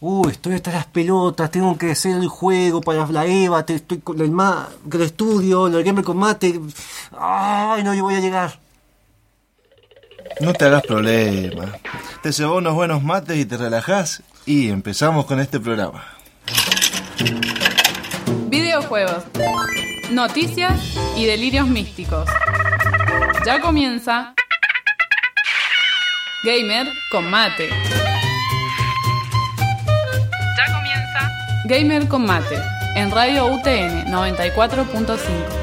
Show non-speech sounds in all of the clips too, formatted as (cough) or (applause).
Uy, estoy hasta las pelotas, tengo que hacer el juego para la EVA, te- estoy con el, ma con el estudio, el Gamer Combate. Ay, no, yo voy a llegar. No te hagas problema. Te llevó unos buenos mates y te relajás y empezamos con este programa. Videojuegos, noticias y delirios místicos. Ya comienza Gamer con mate. Gamer con mate en Radio UTN 94.5.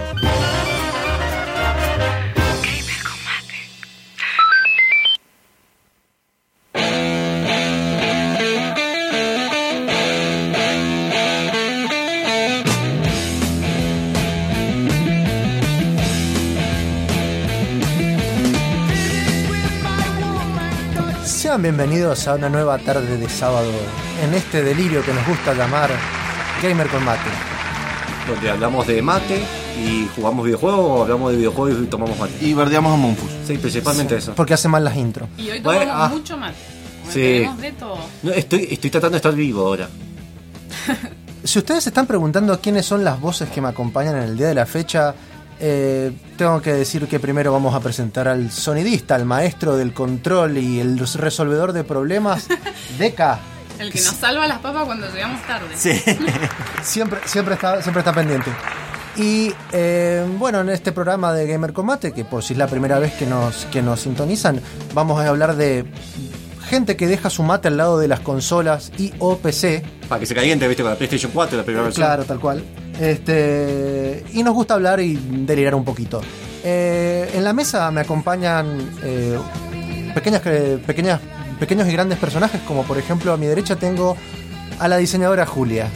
Sean bienvenidos a una nueva tarde de sábado en este delirio que nos gusta llamar Gamer con Mate. Donde hablamos de mate y jugamos videojuegos o hablamos de videojuegos y tomamos mate. Y verdeamos a Monfus. Sí, principalmente eso. Porque hace mal las intros. Y hoy Bueno, tomamos ah. mucho mate. Sí. Tenemos de todo. No, estoy, estoy tratando de estar vivo ahora. Si ustedes se están preguntando quiénes son las voces que me acompañan en el día de la fecha, eh, tengo que decir que primero vamos a presentar al sonidista, al maestro del control y el resolvedor de problemas, (laughs) Deca. El que nos salva las papas cuando llegamos tarde. Sí. (laughs) Siempre, siempre, está, siempre está pendiente. Y eh, bueno, en este programa de Gamer Combate, que por si es la primera vez que nos, que nos sintonizan, vamos a hablar de gente que deja su mate al lado de las consolas y o PC. Para que se caliente, viste, con la PlayStation 4, la primera versión. Claro, tal cual. Este, y nos gusta hablar y delirar un poquito. Eh, en la mesa me acompañan eh, pequeñas, pequeñas, pequeños y grandes personajes, como por ejemplo a mi derecha tengo a la diseñadora Julia.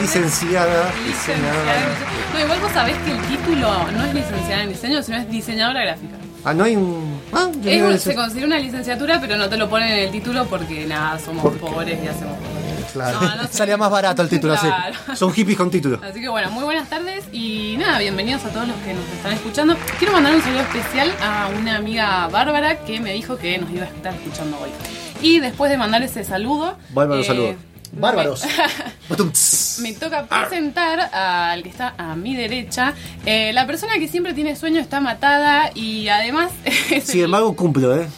Licenciada. Licenciada. No, igual vos sabés que el título no es licenciada en diseño, sino es diseñadora gráfica. Ah, no hay un. Ah, Es se considera una licenciatura, pero no te lo ponen en el título porque nada, somos pobres y hacemos cosas. Claro. No, no sé. Salía más barato el título así. Claro. Son hippies con título. Así que bueno, muy buenas tardes y nada, bienvenidos a todos los que nos están escuchando. Quiero mandar un saludo especial a una amiga Bárbara que me dijo que nos iba a estar escuchando hoy. Y después de mandar ese saludo... eh, Bárbaro saludo. Bárbaros. (laughs) Me toca presentar al que está a mi derecha. Eh, la persona que siempre tiene sueño está matada y además (laughs) Sin el- embargo, cumplo, ¿eh?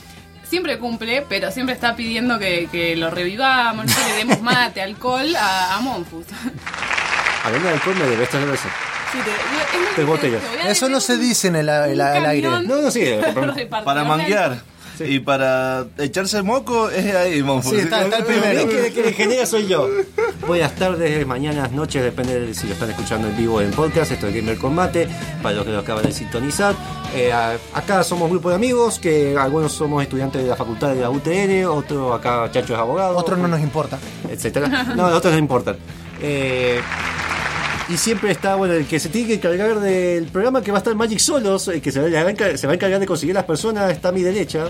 Siempre cumple, pero siempre está pidiendo que, que lo revivamos, no sé, le demos mate, alcohol a, a Monfus. Hablando de alcohol, me debes traer eso. Sí, te- es Tres botellas. Eso no se dice en el, el- un el aire. No, no, sí. (laughs) eh, Para manguear. Y para echarse moco es ahí, Monfus. Sí, está- está el (laughs) primero. El que, genera soy yo. Buenas tardes, mañanas, noches, depende de si lo están escuchando en vivo o en podcast. Esto es Gamer Combate, para los que lo acaban de sintonizar. Eh, a- acá somos un grupo de amigos, que algunos somos estudiantes de la facultad de la UTN, otro acá Chacho es abogado. Otro no nos importa. etcétera. No, otros no importan. Eh, y siempre está, bueno, el que se tiene que encargar del programa que va a estar Magic Solos, el que se va, se va a encargar de conseguir las personas, está a mi derecha.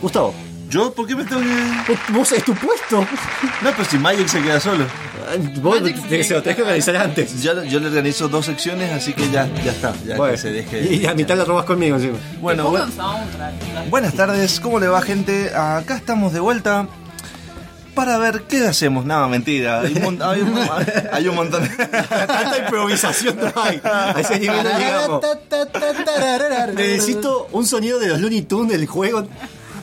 Gustavo, ¿Yo? ¿Por qué me tengo que.? vos es tu puesto. No, pues si Magic se queda solo. Vos Magic que- se lo tenés que organizar antes. Ya, yo le organizo dos secciones, así que ya, ya está. Ya Bueno, que se deje. y a mitad la robas conmigo encima. Bueno, Te soundtrack. Buenas tardes, ¿cómo le va gente? Acá estamos de vuelta para ver qué hacemos. Nada, mentira. Hay un, hay un- hay un montón. Tanta improvisación no hay. A ese nivel no llegamos. Necesito un sonido de los Looney Tunes del juego.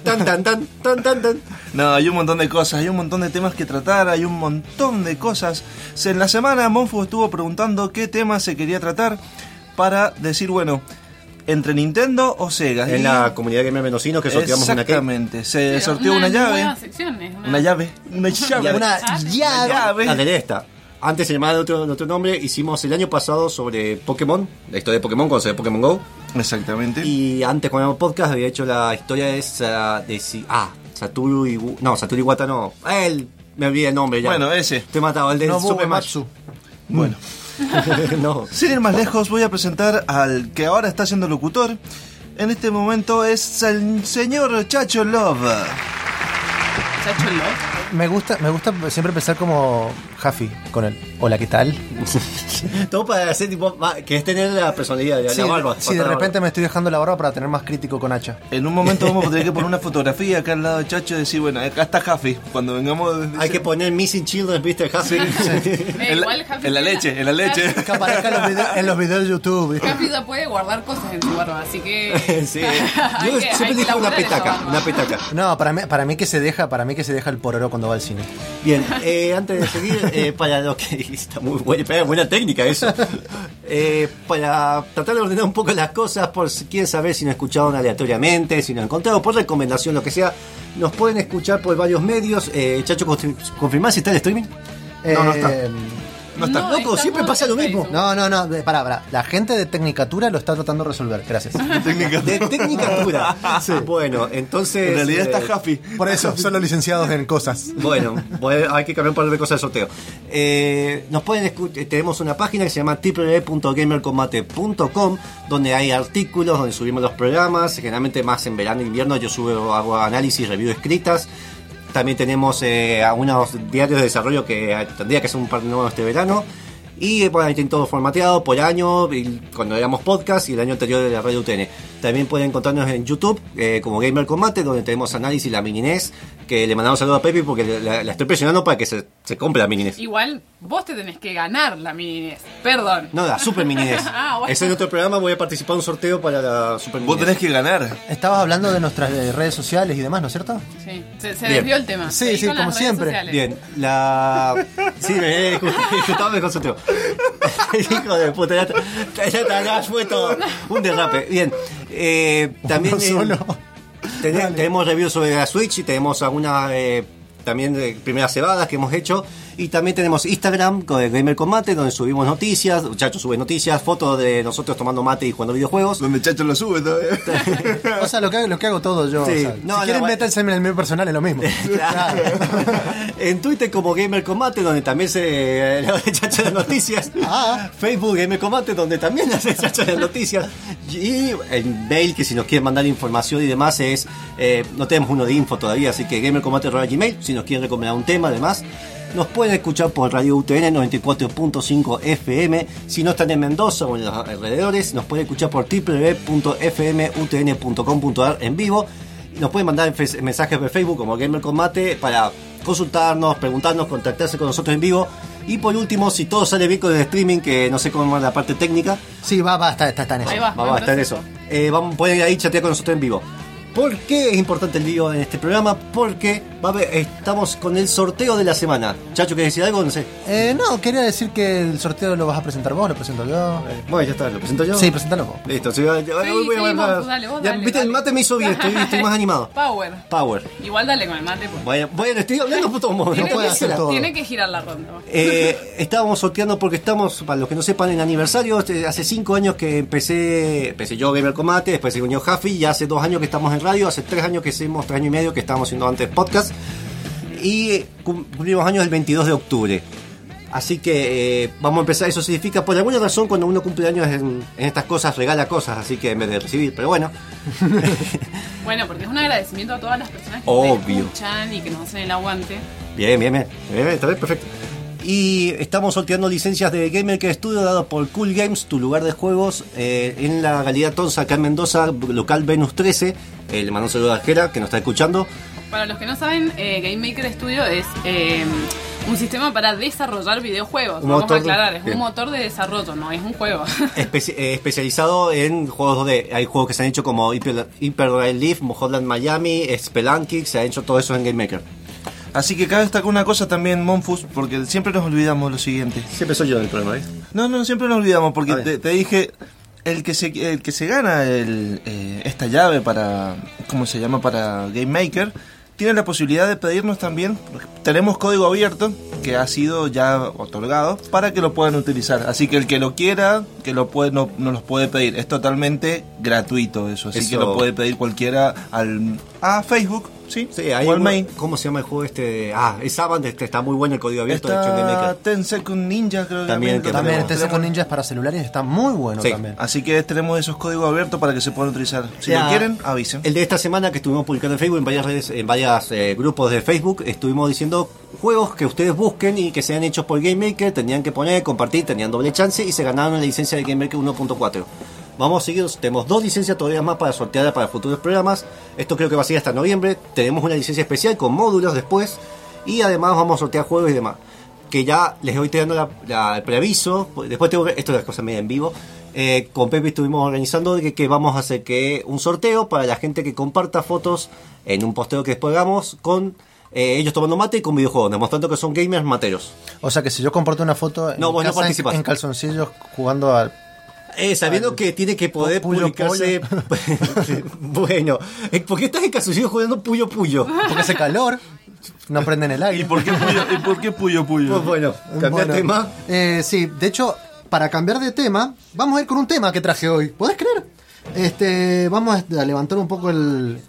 Tan, tan, tan, tan, tan, tan. No, hay un montón de cosas, hay un montón de temas que tratar, hay un montón de cosas. En la semana Monfo estuvo preguntando qué tema se quería tratar para decir, bueno, entre Nintendo o Sega. En Y- la comunidad Gamer Menosinos que sorteamos una que. Exactamente, se Pero sorteó una, llave. una- Una llave. Una llave. Una Ah, llave. llave. La de esta. Antes se llamaba de otro, de otro nombre. Hicimos el año pasado sobre Pokémon. La historia de Pokémon cuando se ve Pokémon Go. Exactamente. Y antes cuando éramos podcast había hecho la historia de, Sa- de si- ah, Satoru Iwu- no, Satoru Iwata no. Él me olvidé el nombre ya. Bueno, ese. Te he matado, el de Super. Uematsu. Bueno. (laughs) no. Sin ir más lejos, voy a presentar al que ahora está siendo locutor. En este momento es el señor Chacho Love. Chacho Love. Me gusta, me gusta siempre empezar como Jaffi con él. Hola, ¿qué tal? (laughs) Todo para hacer tipo, que es tener la personalidad de Sí, la barba. sí, de repente me estoy dejando la barba para tener más crítico con hacha. En un momento vamos a tener que poner una (laughs) fotografía acá al lado de Chacho y decir, bueno, acá está Jaffi. Cuando vengamos desde Hay que poner Missing Children, ¿viste? Happy. (laughs) Eh, En la- en la leche, en la leche. Que aparezca en los videos, en los videos de YouTube. ¿viste? Happy ya puede guardar cosas en su barba, así que. sí. Yo que- siempre que dije una petaca, una petaca. No, para mí, para mí que se deja, para mí que se deja el pororo cuando va al cine. Bien, eh, antes de seguir, eh, para lo que (laughs) está muy buena, buena técnica eso. (laughs) Eh, para tratar de ordenar un poco las cosas, por si quieren saber si nos escucharon aleatoriamente, si nos han encontrado, por recomendación, lo que sea, nos pueden escuchar por varios medios. Eh, Chacho, confir- ¿confirmás si está el streaming? No, no está. Eh, No está. Loco, estamos siempre pasa lo mismo. No, no, no, de- pará, pará. La gente de Tecnicatura lo está tratando de resolver, gracias. De Tecnicatura. (laughs) Bueno, entonces. En realidad está eh, Jaffi. Por eso, (laughs) son los licenciados en cosas. Bueno, voy a- hay que cambiar un par de cosas del sorteo. Eh, nos pueden escuchar, tenemos una página que se llama www.gamercombate.com donde hay artículos, donde subimos los programas, generalmente más en verano e invierno yo subo, hago análisis, review escritas. También tenemos eh, algunos diarios de desarrollo que tendría que ser un par de nuevos este verano. Y bueno, ahí tienen todo formateado por año, y cuando éramos podcast y el año anterior de la radio UTN. También pueden encontrarnos en YouTube eh, como Gamer Combate, donde tenemos análisis la mini NES, que le mandamos saludo a Pepe porque la, la estoy presionando para que se, se compre la mini NES. Igual vos te tenés que ganar la mini NES. Perdón. No, la Super Mini NES. (laughs) Ah, bueno. Ese es otro programa, voy a participar en un sorteo para la Super Mini Vos tenés que ganar. Estabas hablando de nuestras eh, redes sociales y demás, ¿no es cierto? Sí, se, se desvió el tema. Sí, sí, con como siempre. sociales. Bien, la. (laughs) Sí, me (laughs) estaba me concentré. Hijo de puta, ya, ya, ya, ya fue todo un derrape. Bien, eh, también. Uno eh, solo. ten- tenemos reviews sobre la Switch y tenemos algunas. eh, también de primeras cebadas que hemos hecho. Y también tenemos Instagram con el Gamer con Mate, donde subimos noticias. Muchachos sube noticias, fotos de nosotros tomando mate y jugando videojuegos. Donde Chacho lo sube todavía. (laughs) O sea, lo que, hago- lo que hago todo yo. Sí. o sea, No, si no, quieren, bueno. métanse en el mío personal, es lo mismo. (laughs) Claro. en Twitter como Gamer Combate, donde también se eh, de chacha de noticias. Ah. Facebook Gamer Combate, donde también hace chacha de noticias. Y el mail, que si nos quieren mandar información y demás, es. eh, no tenemos uno de info todavía, así que gamercombate.gmail, si nos quieren recomendar un tema, además. Nos pueden escuchar por Radio UTN 94.5 FM. Si no están en Mendoza o en los alrededores, nos pueden escuchar por www.fmutn.com.ar en vivo. Nos pueden mandar mensajes por Facebook como Gamer Combate para consultarnos, preguntarnos, contactarse con nosotros en vivo. Y por último, si todo sale bien con el streaming, que no sé cómo va la parte técnica, Sí, va, va, está, está, está en eso. Ahí va. vamos a estar en eso. Eh, vamos, pueden ir ahí chatear con nosotros en vivo. ¿Por qué es importante el vivo en este programa? Porque va a haber- estamos con el sorteo de la semana. Chacho, ¿querés decir algo? No sé. Eh, no, quería decir que el sorteo lo vas a presentar vos, lo presento yo. Bueno, ya está, ¿lo presento yo? Sí, presentalo vos. Listo, sí, ya- ya- voy a sí, vos, dale, vos, Ya, dale, Viste, el dale. mate me hizo bien, estoy, estoy más animado. (laughs) Power. Power. Igual dale con el mate. pues. Bueno, bueno, estoy hablando todo modo. Tiene, puede que, hacer todo. tiene que girar la ronda. Eh, (laughs) estábamos sorteando porque estamos, para los que no sepan, en aniversario. Este, Hace cinco años que empecé, empecé yo Gamer Combate, después se unió Jaffi, ya hace dos años que estamos en radio, hace tres años que hicimos, tres años y medio que estábamos haciendo antes podcast. Y cum- cumplimos años el 22 de octubre. Así que eh, vamos a empezar, eso significa, por alguna razón, cuando uno cumple años en, en estas cosas, regala cosas, así que en vez de recibir, pero bueno. (laughs) Bueno, porque es un agradecimiento a todas las personas que Obvio. te escuchan y que nos hacen el aguante. Bien, bien, bien. bien, bien, está bien, perfecto. Y estamos sorteando licencias de Gamer Care Studio dado por Cool Games, tu lugar de juegos, eh, en la Galería Tonsa, acá en Mendoza, local Venus 13. Eh, le mando un saludo a Jera, que nos está escuchando. Para los que no saben, eh, Game Maker Studio es eh, un sistema para desarrollar videojuegos. Un Vamos motor a aclarar, es bien. un motor de desarrollo, no es un juego. (laughs) Espe- eh, especializado en juegos 2D. Hay juegos que se han hecho como Hyper, Hyper Leaf, Hotland Miami, Spelunky, se ha hecho todo eso en Game Maker. Así que cabe destacar una cosa también, Monfus, porque siempre nos olvidamos lo siguiente. Siempre soy yo en el programa, ¿ves? No, no, siempre nos olvidamos, porque A ver. te, te dije, el que se, el que se gana el, eh, esta llave para, ¿cómo se llama? Para Game Maker, tiene la posibilidad de pedirnos también, tenemos código abierto que ha sido ya otorgado para que lo puedan utilizar. Así que el que lo quiera, que lo puede, no, nos los puede pedir. Es totalmente gratuito eso, así que Eso. lo puede pedir cualquiera al, a Facebook, ¿sí? Sí, hay un-. ¿Cómo se llama el juego este? Ah, es Avant, este está muy bueno el código abierto Está Maker. Ten Second Ninja, creo que También, que También TC con ninjas para celulares está muy bueno Sí. también. Así que tenemos esos códigos abiertos para que se puedan utilizar. Si Ya, lo quieren, avisen. El de esta semana que estuvimos publicando en Facebook, en varias redes, en varios grupos de Facebook, estuvimos diciendo juegos que ustedes busquen y que sean hechos por Game Maker, tenían que poner, compartir, tenían doble chance y se ganaron la licencia de Game Maker 1.4. Vamos a seguir, tenemos dos licencias todavía más para sortear para futuros programas. Esto creo que va a seguir hasta noviembre. Tenemos una licencia especial con módulos después. Y además vamos a sortear juegos y demás. Que ya les voy tirando la- la- el preaviso. Después tengo que, esto es las cosas media en vivo. Eh, con Pepe estuvimos organizando que, que vamos a hacer que un sorteo para la gente que comparta fotos en un posteo que después hagamos con eh, ellos tomando mate y con videojuegos, demostrando que son gamers materos. O sea que si yo comparto una foto en, No, vos no casa en- participás. en calzoncillos jugando al... Eh, sabiendo Al- que tiene que poder Puyo publicarse. (laughs) bueno, eh, ¿por qué estás en calzoncillos jugando Puyo Puyo? Porque hace calor, no prenden el aire. ¿Y por qué Puyo, y por qué Puyo Puyo? Pues bueno, cambiar Bueno, tema. eh, sí, de hecho, para cambiar de tema, vamos a ir con un tema que traje hoy. ¿Podés creer? Este, vamos a levantar un poco el,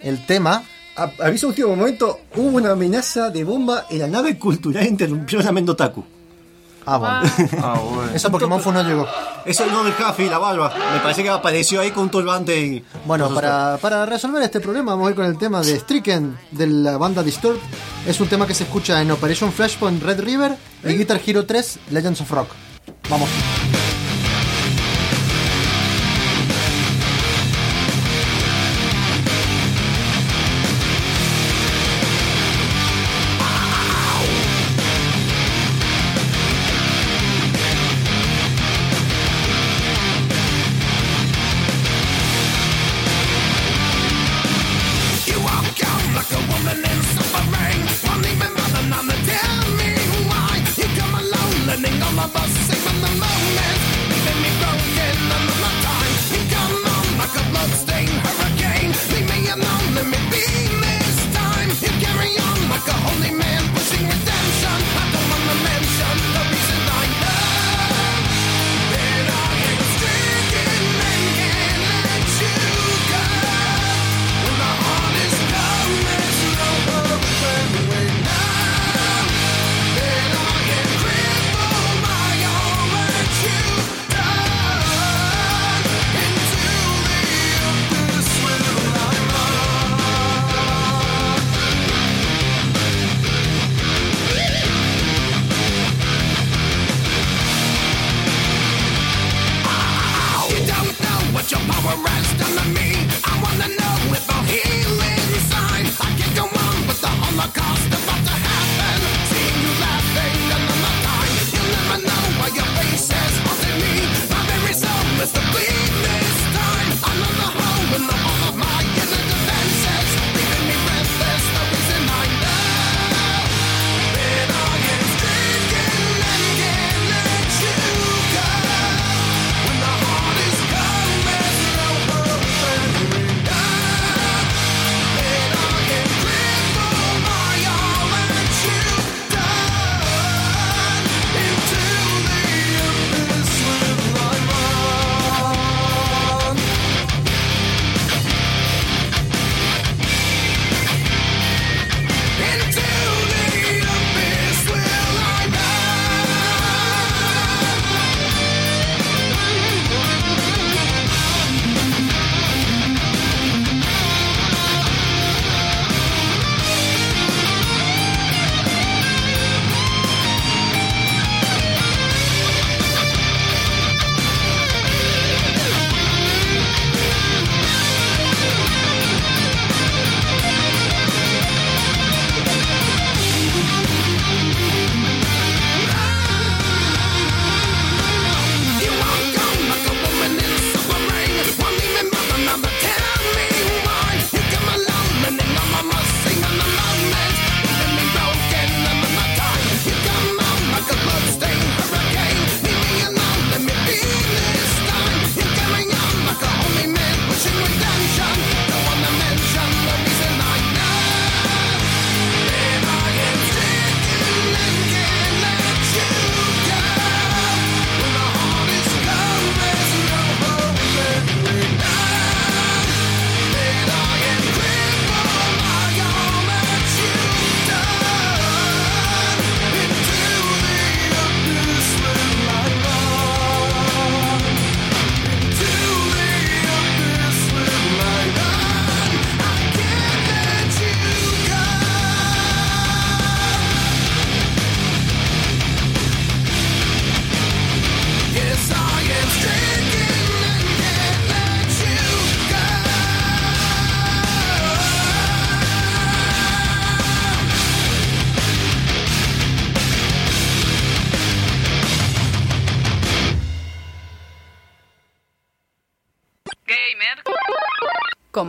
el tema. A- aviso último momento, hubo una amenaza de bomba en la nave cultural interrumpió la Mendotaku. Ah, bueno. (laughs) Ah, bueno. Eso porque Monfo no llegó. Eso no del Jaffe y la barba. Me parece que apareció ahí con un turbante y. Bueno, para, para resolver este problema vamos a ir con el tema de Stricken de la banda Disturbed. Es un tema que se escucha en Operation Flashpoint Red River y Guitar Hero 3 Legends of Rock. Vamos.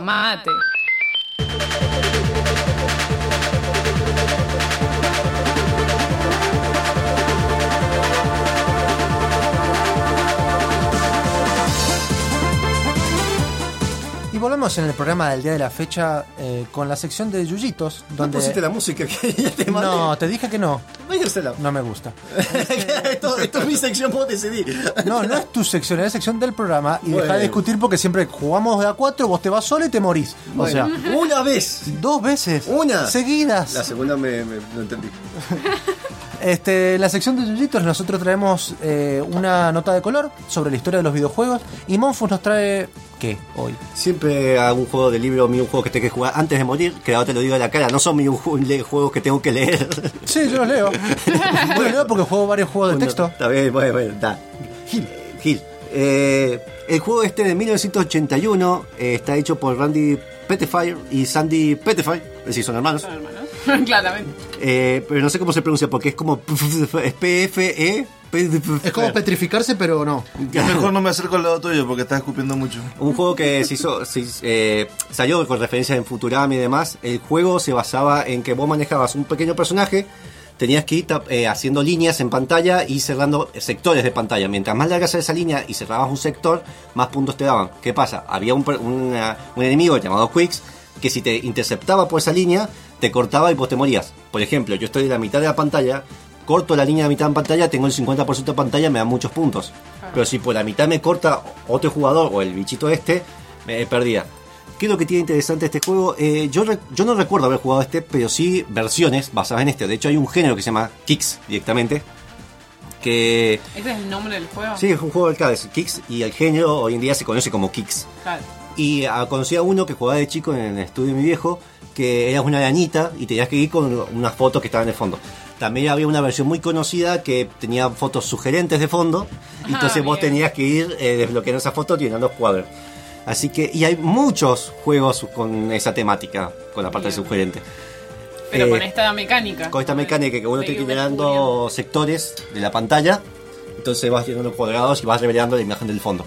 Con volvemos en el programa del día de la fecha eh, con la sección de Yuyitos, ¿No donde... pusiste la música que (laughs) te mandé? No, te dije que no. No me gusta. (laughs) esto, esto es mi sección, vos decidí. No, no es tu sección, es la sección del programa. Y deja Bueno. de discutir porque siempre jugamos de a cuatro, vos te vas solo y te morís. O sea, una vez. dos veces. Una. Seguidas. La segunda me, me- no entendí. (laughs) Este, en la sección de Yuyitos nosotros traemos eh, una nota de color sobre la historia de los videojuegos. Y Monfus nos trae. ¿Qué? Hoy. Siempre hago un juego de libro, un juego que tengo que jugar antes de morir, que ahora te lo digo a la cara, no son mis juegos que tengo que leer. (laughs) Sí, yo los leo. (laughs) yo los leo porque juego varios juegos de texto. Está bien, bueno, bueno, está. Gil. Gil. Eh, el juego este de 1981 eh, está hecho por Randy Pettifire y Sandy Pettify, es decir, son hermanos. Son hermanos. (laughs) Claramente. Eh, pero no sé cómo se pronuncia porque es como es PFE. Es como petrificarse, pero no. Mejor no me acerco al lado tuyo porque estás escupiendo mucho. Un juego que se hizo, se eh, salió con referencias en Futurama y demás. El juego se basaba en que vos manejabas un pequeño personaje, tenías que ir eh, haciendo líneas en pantalla y cerrando sectores de pantalla. Mientras más larga sea esa línea y cerrabas un sector, más puntos te daban. ¿Qué pasa? Había un, una- un enemigo llamado Quicks que si te interceptaba por esa línea, te cortaba y vos te morías. Por ejemplo, yo estoy en la mitad de la pantalla, corto la línea de mitad en pantalla, tengo el 50% de pantalla, me da muchos puntos. Pero si por la mitad me corta otro jugador o el bichito este, me perdía. ¿Qué es lo que tiene interesante este juego? Eh, yo, yo no recuerdo haber jugado este, pero sí versiones basadas en este. De hecho, hay un género que se llama Kicks directamente. Que ¿Ese es el nombre del juego? sí, es un juego de arcades, Kicks, y el género hoy en día se conoce como Kicks. Claro. Y ah, conocí a uno que jugaba de chico en el estudio de mi viejo, que era una arañita y tenías que ir con unas fotos que estaban en el fondo. También había una versión muy conocida que tenía fotos sugerentes de fondo, Ah, entonces vos bien. tenías que ir eh, desbloqueando esas fotos llenando cuadros. Así que, y hay muchos juegos con esa temática, con la parte Bien. sugerente. Pero Eh, con esta mecánica. Con esta mecánica que uno me llenando sectores de la pantalla, entonces vas llenando cuadrados y vas revelando la imagen del fondo.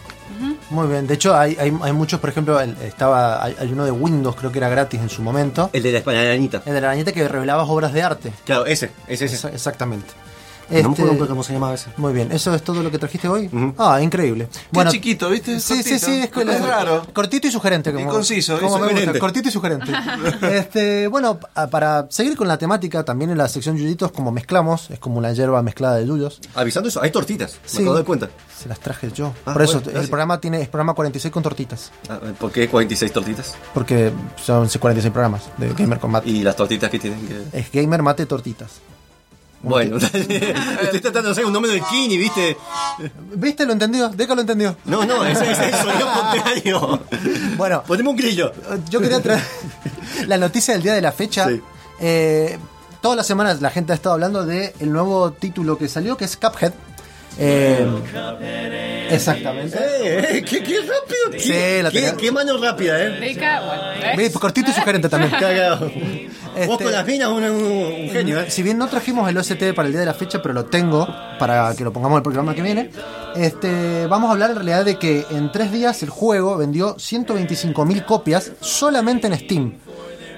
Muy bien. De hecho, hay, hay, hay muchos, por ejemplo, el- estaba hay, hay uno de Windows, creo que era gratis en su momento. El de la arañita. El de la arañita que revelaba obras de arte. Claro, ese, ese, ese. Esa- exactamente. No me Este, acuerdo cómo se llamaba ese. muy bien, ¿eso es todo lo que trajiste hoy? Ah, increíble. Qué chiquito, ¿viste? Sí, sí, Cortito. sí, es, Es raro. Cortito y sugerente. Y conciso, como me. Cortito y sugerente. (laughs) este, bueno, pa- para seguir con la temática, también en la sección Yuyitos, como mezclamos, es como una hierba mezclada de yuyos. Avisando eso, hay tortitas, Sí. me acabo de cuenta. Se las traje yo. Ah, Por eso, bueno, el programa tiene es programa 46 con tortitas. Ah, ¿Por qué 46 tortitas? Porque son 46 programas de Gamer con Mate. Y las tortitas que tienen que... Es Gamer Mate Tortitas. Bueno, (laughs) estoy tratando de hacer un nombre del Kini, ¿viste? ¿Viste? ¿Lo entendió? Deca lo entendió. No, no, ese es el sonido (laughs) contrario. Bueno, Ponemos un grillo. yo quería traer la noticia del día de la fecha. Sí. Eh, todas las semanas la gente ha estado hablando del el nuevo título que salió, que es Cuphead. Eh, exactamente. Eh, eh, qué, qué rápido. Qué, Sí, la qué, tenía- qué mano rápida, ¿eh? Bueno, ¿ves? Ve, Cortito y sugerente (laughs) también. Cagado. Vos con las minas, un, un- un genio, ¿eh? Si bien no trajimos el OST para el día de la fecha, pero lo tengo para que lo pongamos en el programa que viene, este, vamos a hablar en realidad de que en tres días el juego vendió 125.000 copias solamente en Steam.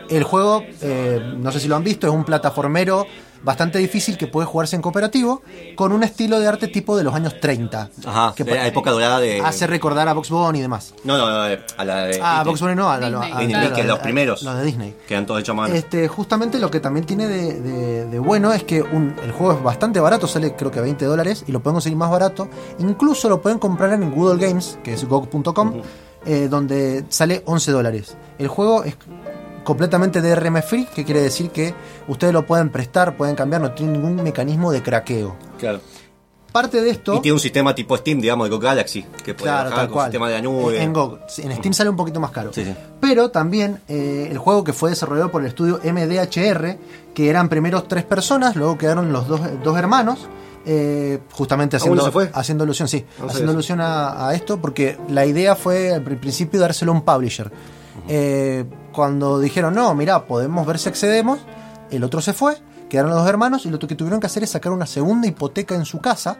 El juego, eh, no sé si lo han visto, es un plataformero bastante difícil que puede jugarse en cooperativo con un estilo de arte tipo de los años 30. Ajá, que de la época dorada de... hace recordar a Box Bunny y demás. No, no, no, eh, a la de... Ah, Disney. Box Bunny no, a, la- a- Disney. a- Disney, que a- los primeros. Los de Disney. Quedan todos hechos a mano. Este, justamente lo que también tiene de, de- de bueno es que un- el juego es bastante barato, sale creo que 20 dólares y lo pueden conseguir más barato. Incluso lo pueden comprar en Google Games, que es gog.com, eh, donde sale 11 dólares. El juego es completamente DRM free, que quiere decir que ustedes lo pueden prestar, pueden cambiar, no tiene ningún mecanismo de craqueo. Claro. Parte de esto... Y tiene un sistema tipo Steam, digamos, de Go Galaxy, que puede Claro, bajar tal con sistema de la nube. En. Sí, en Steam sale un poquito más caro. Sí, sí. Pero también eh, el juego que fue desarrollado por el estudio MDHR, que eran primeros tres personas, luego quedaron los dos, dos hermanos. eh, justamente Ah, haciendo, se fue. haciendo alusión, sí, sé haciendo alusión a, a esto, porque la idea fue al principio dárselo a un publisher. Eh, cuando dijeron, no, mira, podemos ver si accedemos, el otro se fue, quedaron los dos hermanos, y lo que tuvieron que hacer es sacar una segunda hipoteca en su casa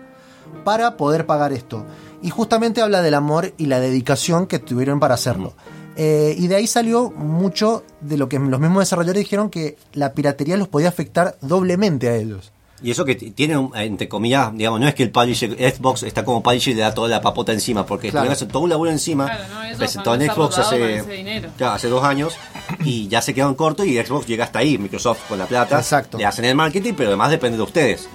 para poder pagar esto. Y justamente habla del amor y la dedicación que tuvieron para hacerlo. Eh, y de ahí salió mucho de lo que los mismos desarrolladores dijeron que la piratería los podía afectar doblemente a ellos. Y eso que tiene, un- entre comillas, digamos, no es que el publisher, Xbox está como publisher y le da toda la papota encima, porque Claro. tuvieron que hacer todo un laburo encima. Claro, no, presentó en Xbox hace, claro, hace dos años y ya se quedaron cortos y Xbox llega hasta ahí, Microsoft con la plata. Exacto. Le hacen el marketing, pero además depende de ustedes.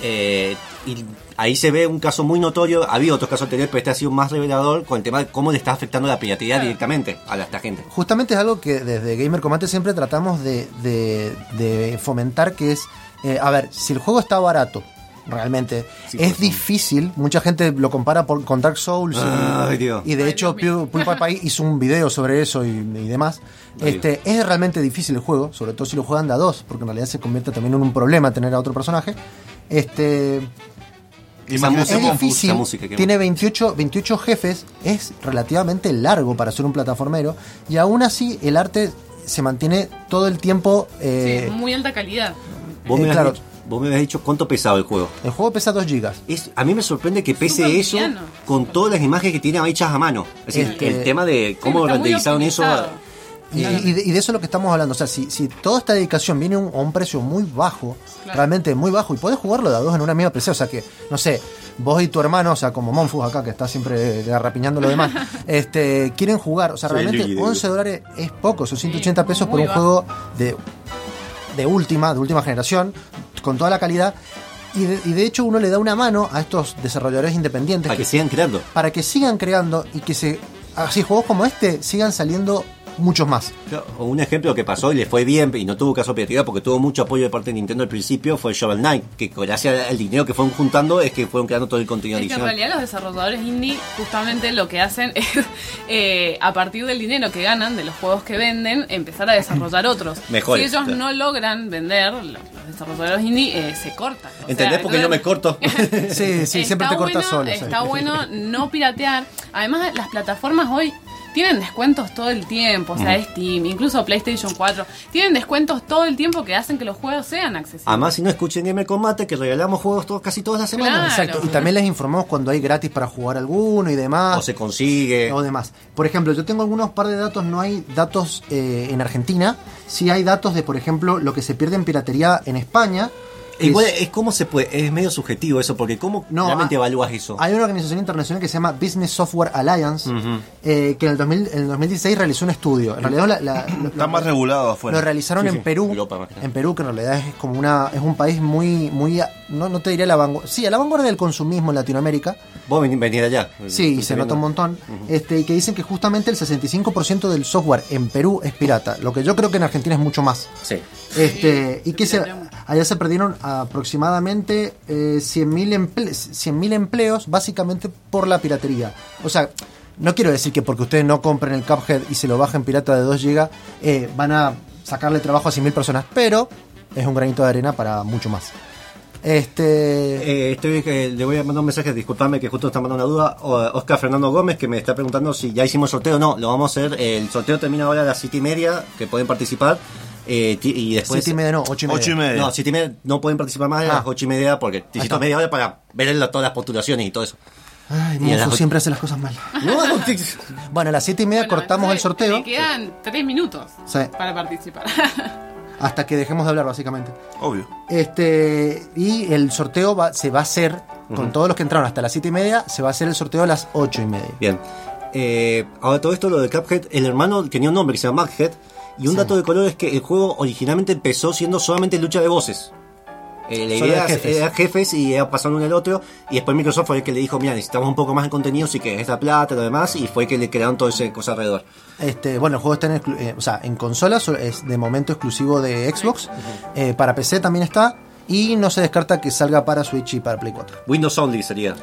Eh, y ahí se ve un caso muy notorio, había otros casos anteriores, pero este ha sido más revelador con el tema de cómo le está afectando la piratería Claro. directamente a esta gente. Justamente es algo que desde Gamer Combate siempre tratamos de, de- de fomentar, que es, eh, a ver, si el juego está barato, realmente, Sí, es difícil, mucha gente lo compara por- con Dark Souls, y- Ay, Dios. y de Ay, hecho PewDiePie hizo un video sobre eso y, y demás. Ay, Este, es realmente difícil el juego, sobre todo si lo juegan de a dos, porque en realidad se convierte también en un problema tener a otro personaje. Este, Esa Imagínate música, es difícil, esa música que- tiene 28, 28 jefes, es relativamente largo para ser un plataformero y aún así el arte se mantiene todo el tiempo. eh, Sí, muy alta calidad. Vos, Eh, me claro. has dicho, vos me habías dicho cuánto pesaba el juego. el juego pesa 2 gigas. Es, a mí me sorprende que pese eso liviano. con todas las imágenes que tiene hechas a mano. Es decir, Este- el tema de cómo renderizaron eso. Y, y de, y de eso es lo que estamos hablando. O sea, si, si toda esta dedicación viene a un, a un precio muy bajo, Claro. realmente muy bajo, y podés jugarlo de a dos en una misma PC, o sea que, no sé, vos y tu hermano, o sea, como Monfus acá, que está siempre garrapiñando lo demás, (laughs) este, quieren jugar. O sea, realmente Luigi, 11 dólares es poco, son 180 pesos por un bajo. juego de, de última, de última generación, con toda la calidad. Y de, y de hecho uno le da una mano a estos desarrolladores independientes Para que que sigan creando. para que sigan creando y que se así juegos como este sigan saliendo muchos más. Un ejemplo que pasó y le fue bien y no tuvo caso piratería porque tuvo mucho apoyo de parte de Nintendo al principio fue Shovel Knight, que gracias al dinero que fueron juntando es que fueron creando todo el contenido Es que en adicional. realidad los desarrolladores indie justamente lo que hacen es, (laughs) eh, a partir del dinero que ganan de los juegos que venden, empezar a desarrollar (laughs) otros. Mejores, si ellos claro. no logran vender, los, desarrolladores indie eh, se cortan. O ¿Entendés sea, por qué yo me entonces- corto? (laughs) Sí, sí, siempre Está te cortas bueno, solo. sí. Está bueno no piratear. Además, las plataformas hoy tienen descuentos todo el tiempo. O sea, Steam, incluso PlayStation 4. Tienen descuentos todo el tiempo que hacen que los juegos sean accesibles. Además, si no escuchen Gamer Combate, que regalamos juegos todos, casi todas las semanas. Claro. Exacto. Y también les informamos cuando hay gratis para jugar alguno y demás. O se consigue. o demás. Por ejemplo, yo tengo algunos par de datos, no hay datos eh, en Argentina, sí hay datos de, por ejemplo, lo que se pierde en piratería en España. Igual es- es como se puede, es medio subjetivo eso, porque ¿cómo No, realmente ah, evalúas eso? Hay una organización internacional que se llama Business Software Alliance, eh, que en el, 2000 en el 2016 realizó un estudio. En realidad, la- la- lo- Está lo- más regulado afuera. Lo realizaron Sí, en sí, Perú, Europa en Perú que en realidad es como una es un país muy muy no, no te diría la vanguardia, sí, a la vanguardia del consumismo en Latinoamérica. Vos venís allá. Sí, y se nota un montón. Este, y que dicen que justamente el 65% del software en Perú es pirata, lo que yo creo que en Argentina es mucho más. Sí. Este, y que se. Allá se perdieron aproximadamente eh, 100.000 emple 100.000 empleos básicamente por la piratería. O sea, no quiero decir que porque ustedes no compren el Cuphead y se lo bajen pirata de 2 GB eh, van a sacarle trabajo a 100.000 personas, pero es un granito de arena para mucho más. Este, Eh, estoy, eh, le voy a mandar un mensaje, disculpame que justo está mandando una duda. Oscar Fernando Gómez que me está preguntando si ya hicimos sorteo o no. Lo vamos a hacer. El sorteo termina ahora a las 7 y media, que pueden participar. Eh, y después. siete y media no, ocho y media. Ocho y media. No, 7 y media no pueden participar más de Ah. las 8 y media porque necesito media hora para ver la- todas las postulaciones y todo eso. Ay, a ocho- siempre hace las cosas mal. No, Bueno, a las 7 y media Bueno, cortamos el entonces sorteo Me quedan tres minutos Sí. para participar. (laughs) hasta que dejemos de hablar, básicamente. Obvio. Este, y el sorteo va- se va a hacer, con todos los que entraron hasta las 7 y media, se va a hacer el sorteo a las 8 y media. Bien. Eh, ahora todo esto, lo de Cuphead, el hermano tenía un nombre que se llama Maghead. Y un Sí. dato de color es que el juego originalmente empezó siendo solamente lucha de voces. Eh, la idea de jefes. era jefes y era pasando uno al otro. Y después Microsoft fue el que le dijo: Mira, necesitamos un poco más de contenido, si que es la plata y lo demás. Y fue que le crearon todo ese cosa alrededor. Este, bueno, el juego está en, eh, o sea, en consolas, so- es de momento exclusivo de Xbox. Eh, para PC también está. Y no se descarta que salga para Switch y para Play 4. Windows Only sería.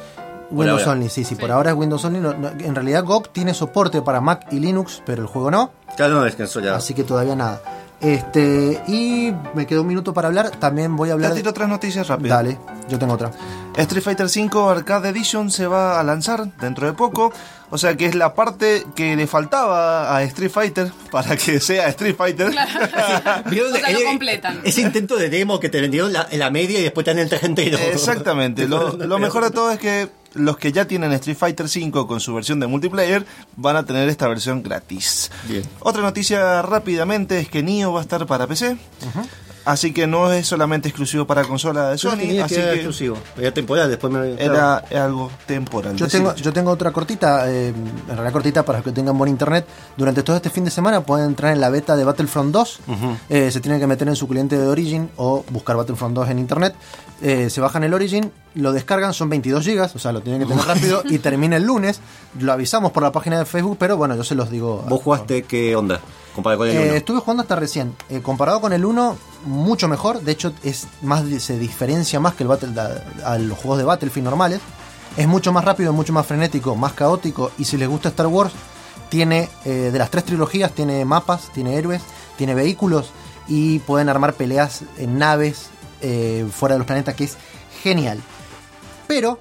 Windows ahora. Only, sí, sí, por ahora es Windows Only. no- no- en realidad GOG tiene soporte para Mac y Linux, pero el juego no. Claro, no, es que eso ya. Así que todavía nada. Este, y me quedó un minuto para hablar. También voy a Te hablar. tiro otras noticias rápidas. Dale, yo tengo otra. Street Fighter V Arcade Edition se va a lanzar dentro de poco. O sea que es la parte que le faltaba a Street Fighter para que sea Street Fighter. (laughs) ¿Vieron? O sea, lo Eh, completan. Ese intento de demo que te vendieron la, en la media y después te dan el gente Exactamente. Lo, lo mejor de todo es que los que ya tienen Street Fighter V con su versión de multiplayer van a tener esta versión gratis. Bien. Otra noticia rápidamente es que Nioh va a estar para PC. Así que no es solamente exclusivo para consola de Sony, tenía así que era que exclusivo. Era temporal, después me. era algo temporal. Yo tengo, yo tengo otra cortita, eh, en realidad cortita para los que tengan buen internet. Durante todo este fin de semana pueden entrar en la beta de Battlefront 2. Eh, se tienen que meter en su cliente de Origin o buscar Battlefront 2 en internet. Eh, se bajan el Origin, lo descargan, son 22 gigas, o sea, lo tienen que tener rápido y termina el lunes. Lo avisamos por la página de Facebook, pero bueno, yo se los digo. ¿Vos jugaste qué onda? Comparado con el Eh, uno? estuve jugando hasta recién. Eh, comparado con el 1, mucho mejor. De hecho, es más se diferencia más que el Battle, a, a los juegos de Battlefield normales. Es mucho más rápido, mucho más frenético, más caótico. Y si les gusta Star Wars, tiene eh, de las tres trilogías, tiene mapas, tiene héroes, tiene vehículos y pueden armar peleas en naves eh, fuera de los planetas, que es genial. Pero,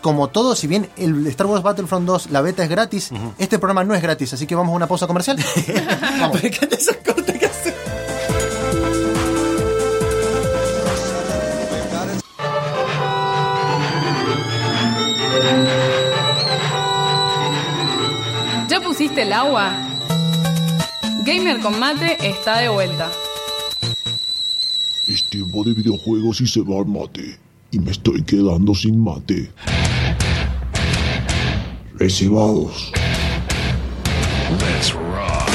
como todo, si bien el Star Wars Battlefront 2, la beta es gratis, este programa no es gratis, así que vamos a una pausa comercial. (laughs) vamos. Me encanta esa corte que hace. ¿Ya pusiste el agua? Gamer con mate está de vuelta. Tiempo de videojuegos y se va al mate. Y me estoy quedando sin mate. Recibados. Let's rock.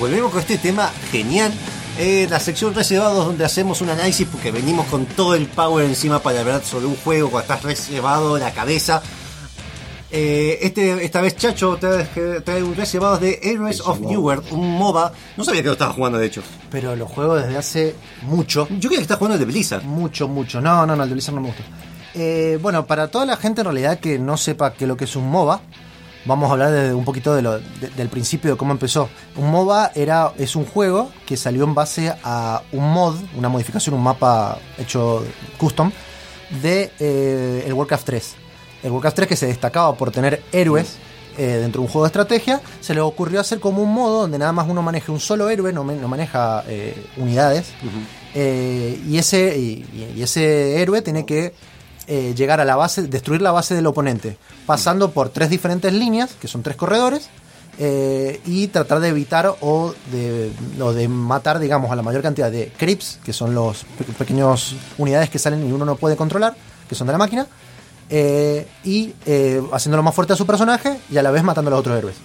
Volvemos con este tema genial. Eh, la sección reservados donde hacemos un análisis porque venimos con todo el power encima para hablar sobre un juego cuando estás reservado la cabeza. Eh, este, esta vez Chacho trae, trae un reservado de Heroes of Newerth, un MOBA. No sabía que lo estaba jugando de hecho. Pero lo juego desde hace mucho, Yo creía que estás jugando el de Blizzard. mucho, mucho. No, no, no, el de Blizzard no me gusta. Eh, bueno, para toda la gente en realidad que no sepa qué es lo que es un MOBA, vamos a hablar de un poquito de lo- de- del principio de cómo empezó. Un MOBA era, es un juego que salió en base a un mod, una modificación, un mapa hecho custom de eh, el Warcraft 3. El Warcraft 3 que se destacaba por tener héroes eh, dentro de un juego de estrategia, se le ocurrió hacer como un modo donde nada más uno maneje un solo héroe, no, maneja eh, unidades, eh, y, ese, y, y ese héroe tiene que eh, llegar a la base, destruir la base del oponente, pasando por tres diferentes líneas, que son tres corredores, eh, y tratar de evitar o de, o de matar, digamos, a la mayor cantidad de creeps, que son los pe- pequeños unidades que salen y uno no puede controlar, que son de la máquina, eh, y eh, haciéndolo más fuerte a su personaje y a la vez matando a los otros héroes.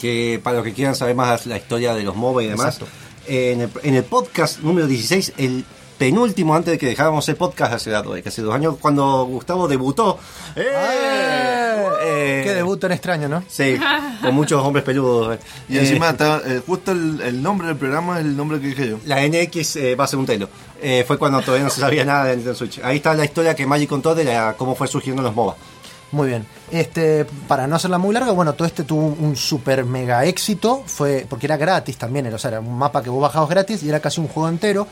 que para los que quieran saber más la historia de los MOBA y demás, Exacto. en, el, en el podcast número 16, el penúltimo antes de que dejáramos el podcast hace, hace dos años, cuando Gustavo debutó. ¡Eh! Eh, Qué debut tan extraño, ¿no? Sí, con muchos hombres peludos. Y Eh, encima, está, eh, justo el, el nombre del programa es el nombre que dije yo. La NX eh, va a ser un telo. Eh, fue cuando todavía no se sabía nada de Nintendo Switch. Ahí está la historia que Magic contó de la- cómo fue surgiendo los MOBA. Muy bien. Este, para no hacerla muy larga, bueno, todo este tuvo un super mega éxito, fue porque era gratis también, era, o sea, era un mapa que vos bajabas gratis y era casi un juego entero.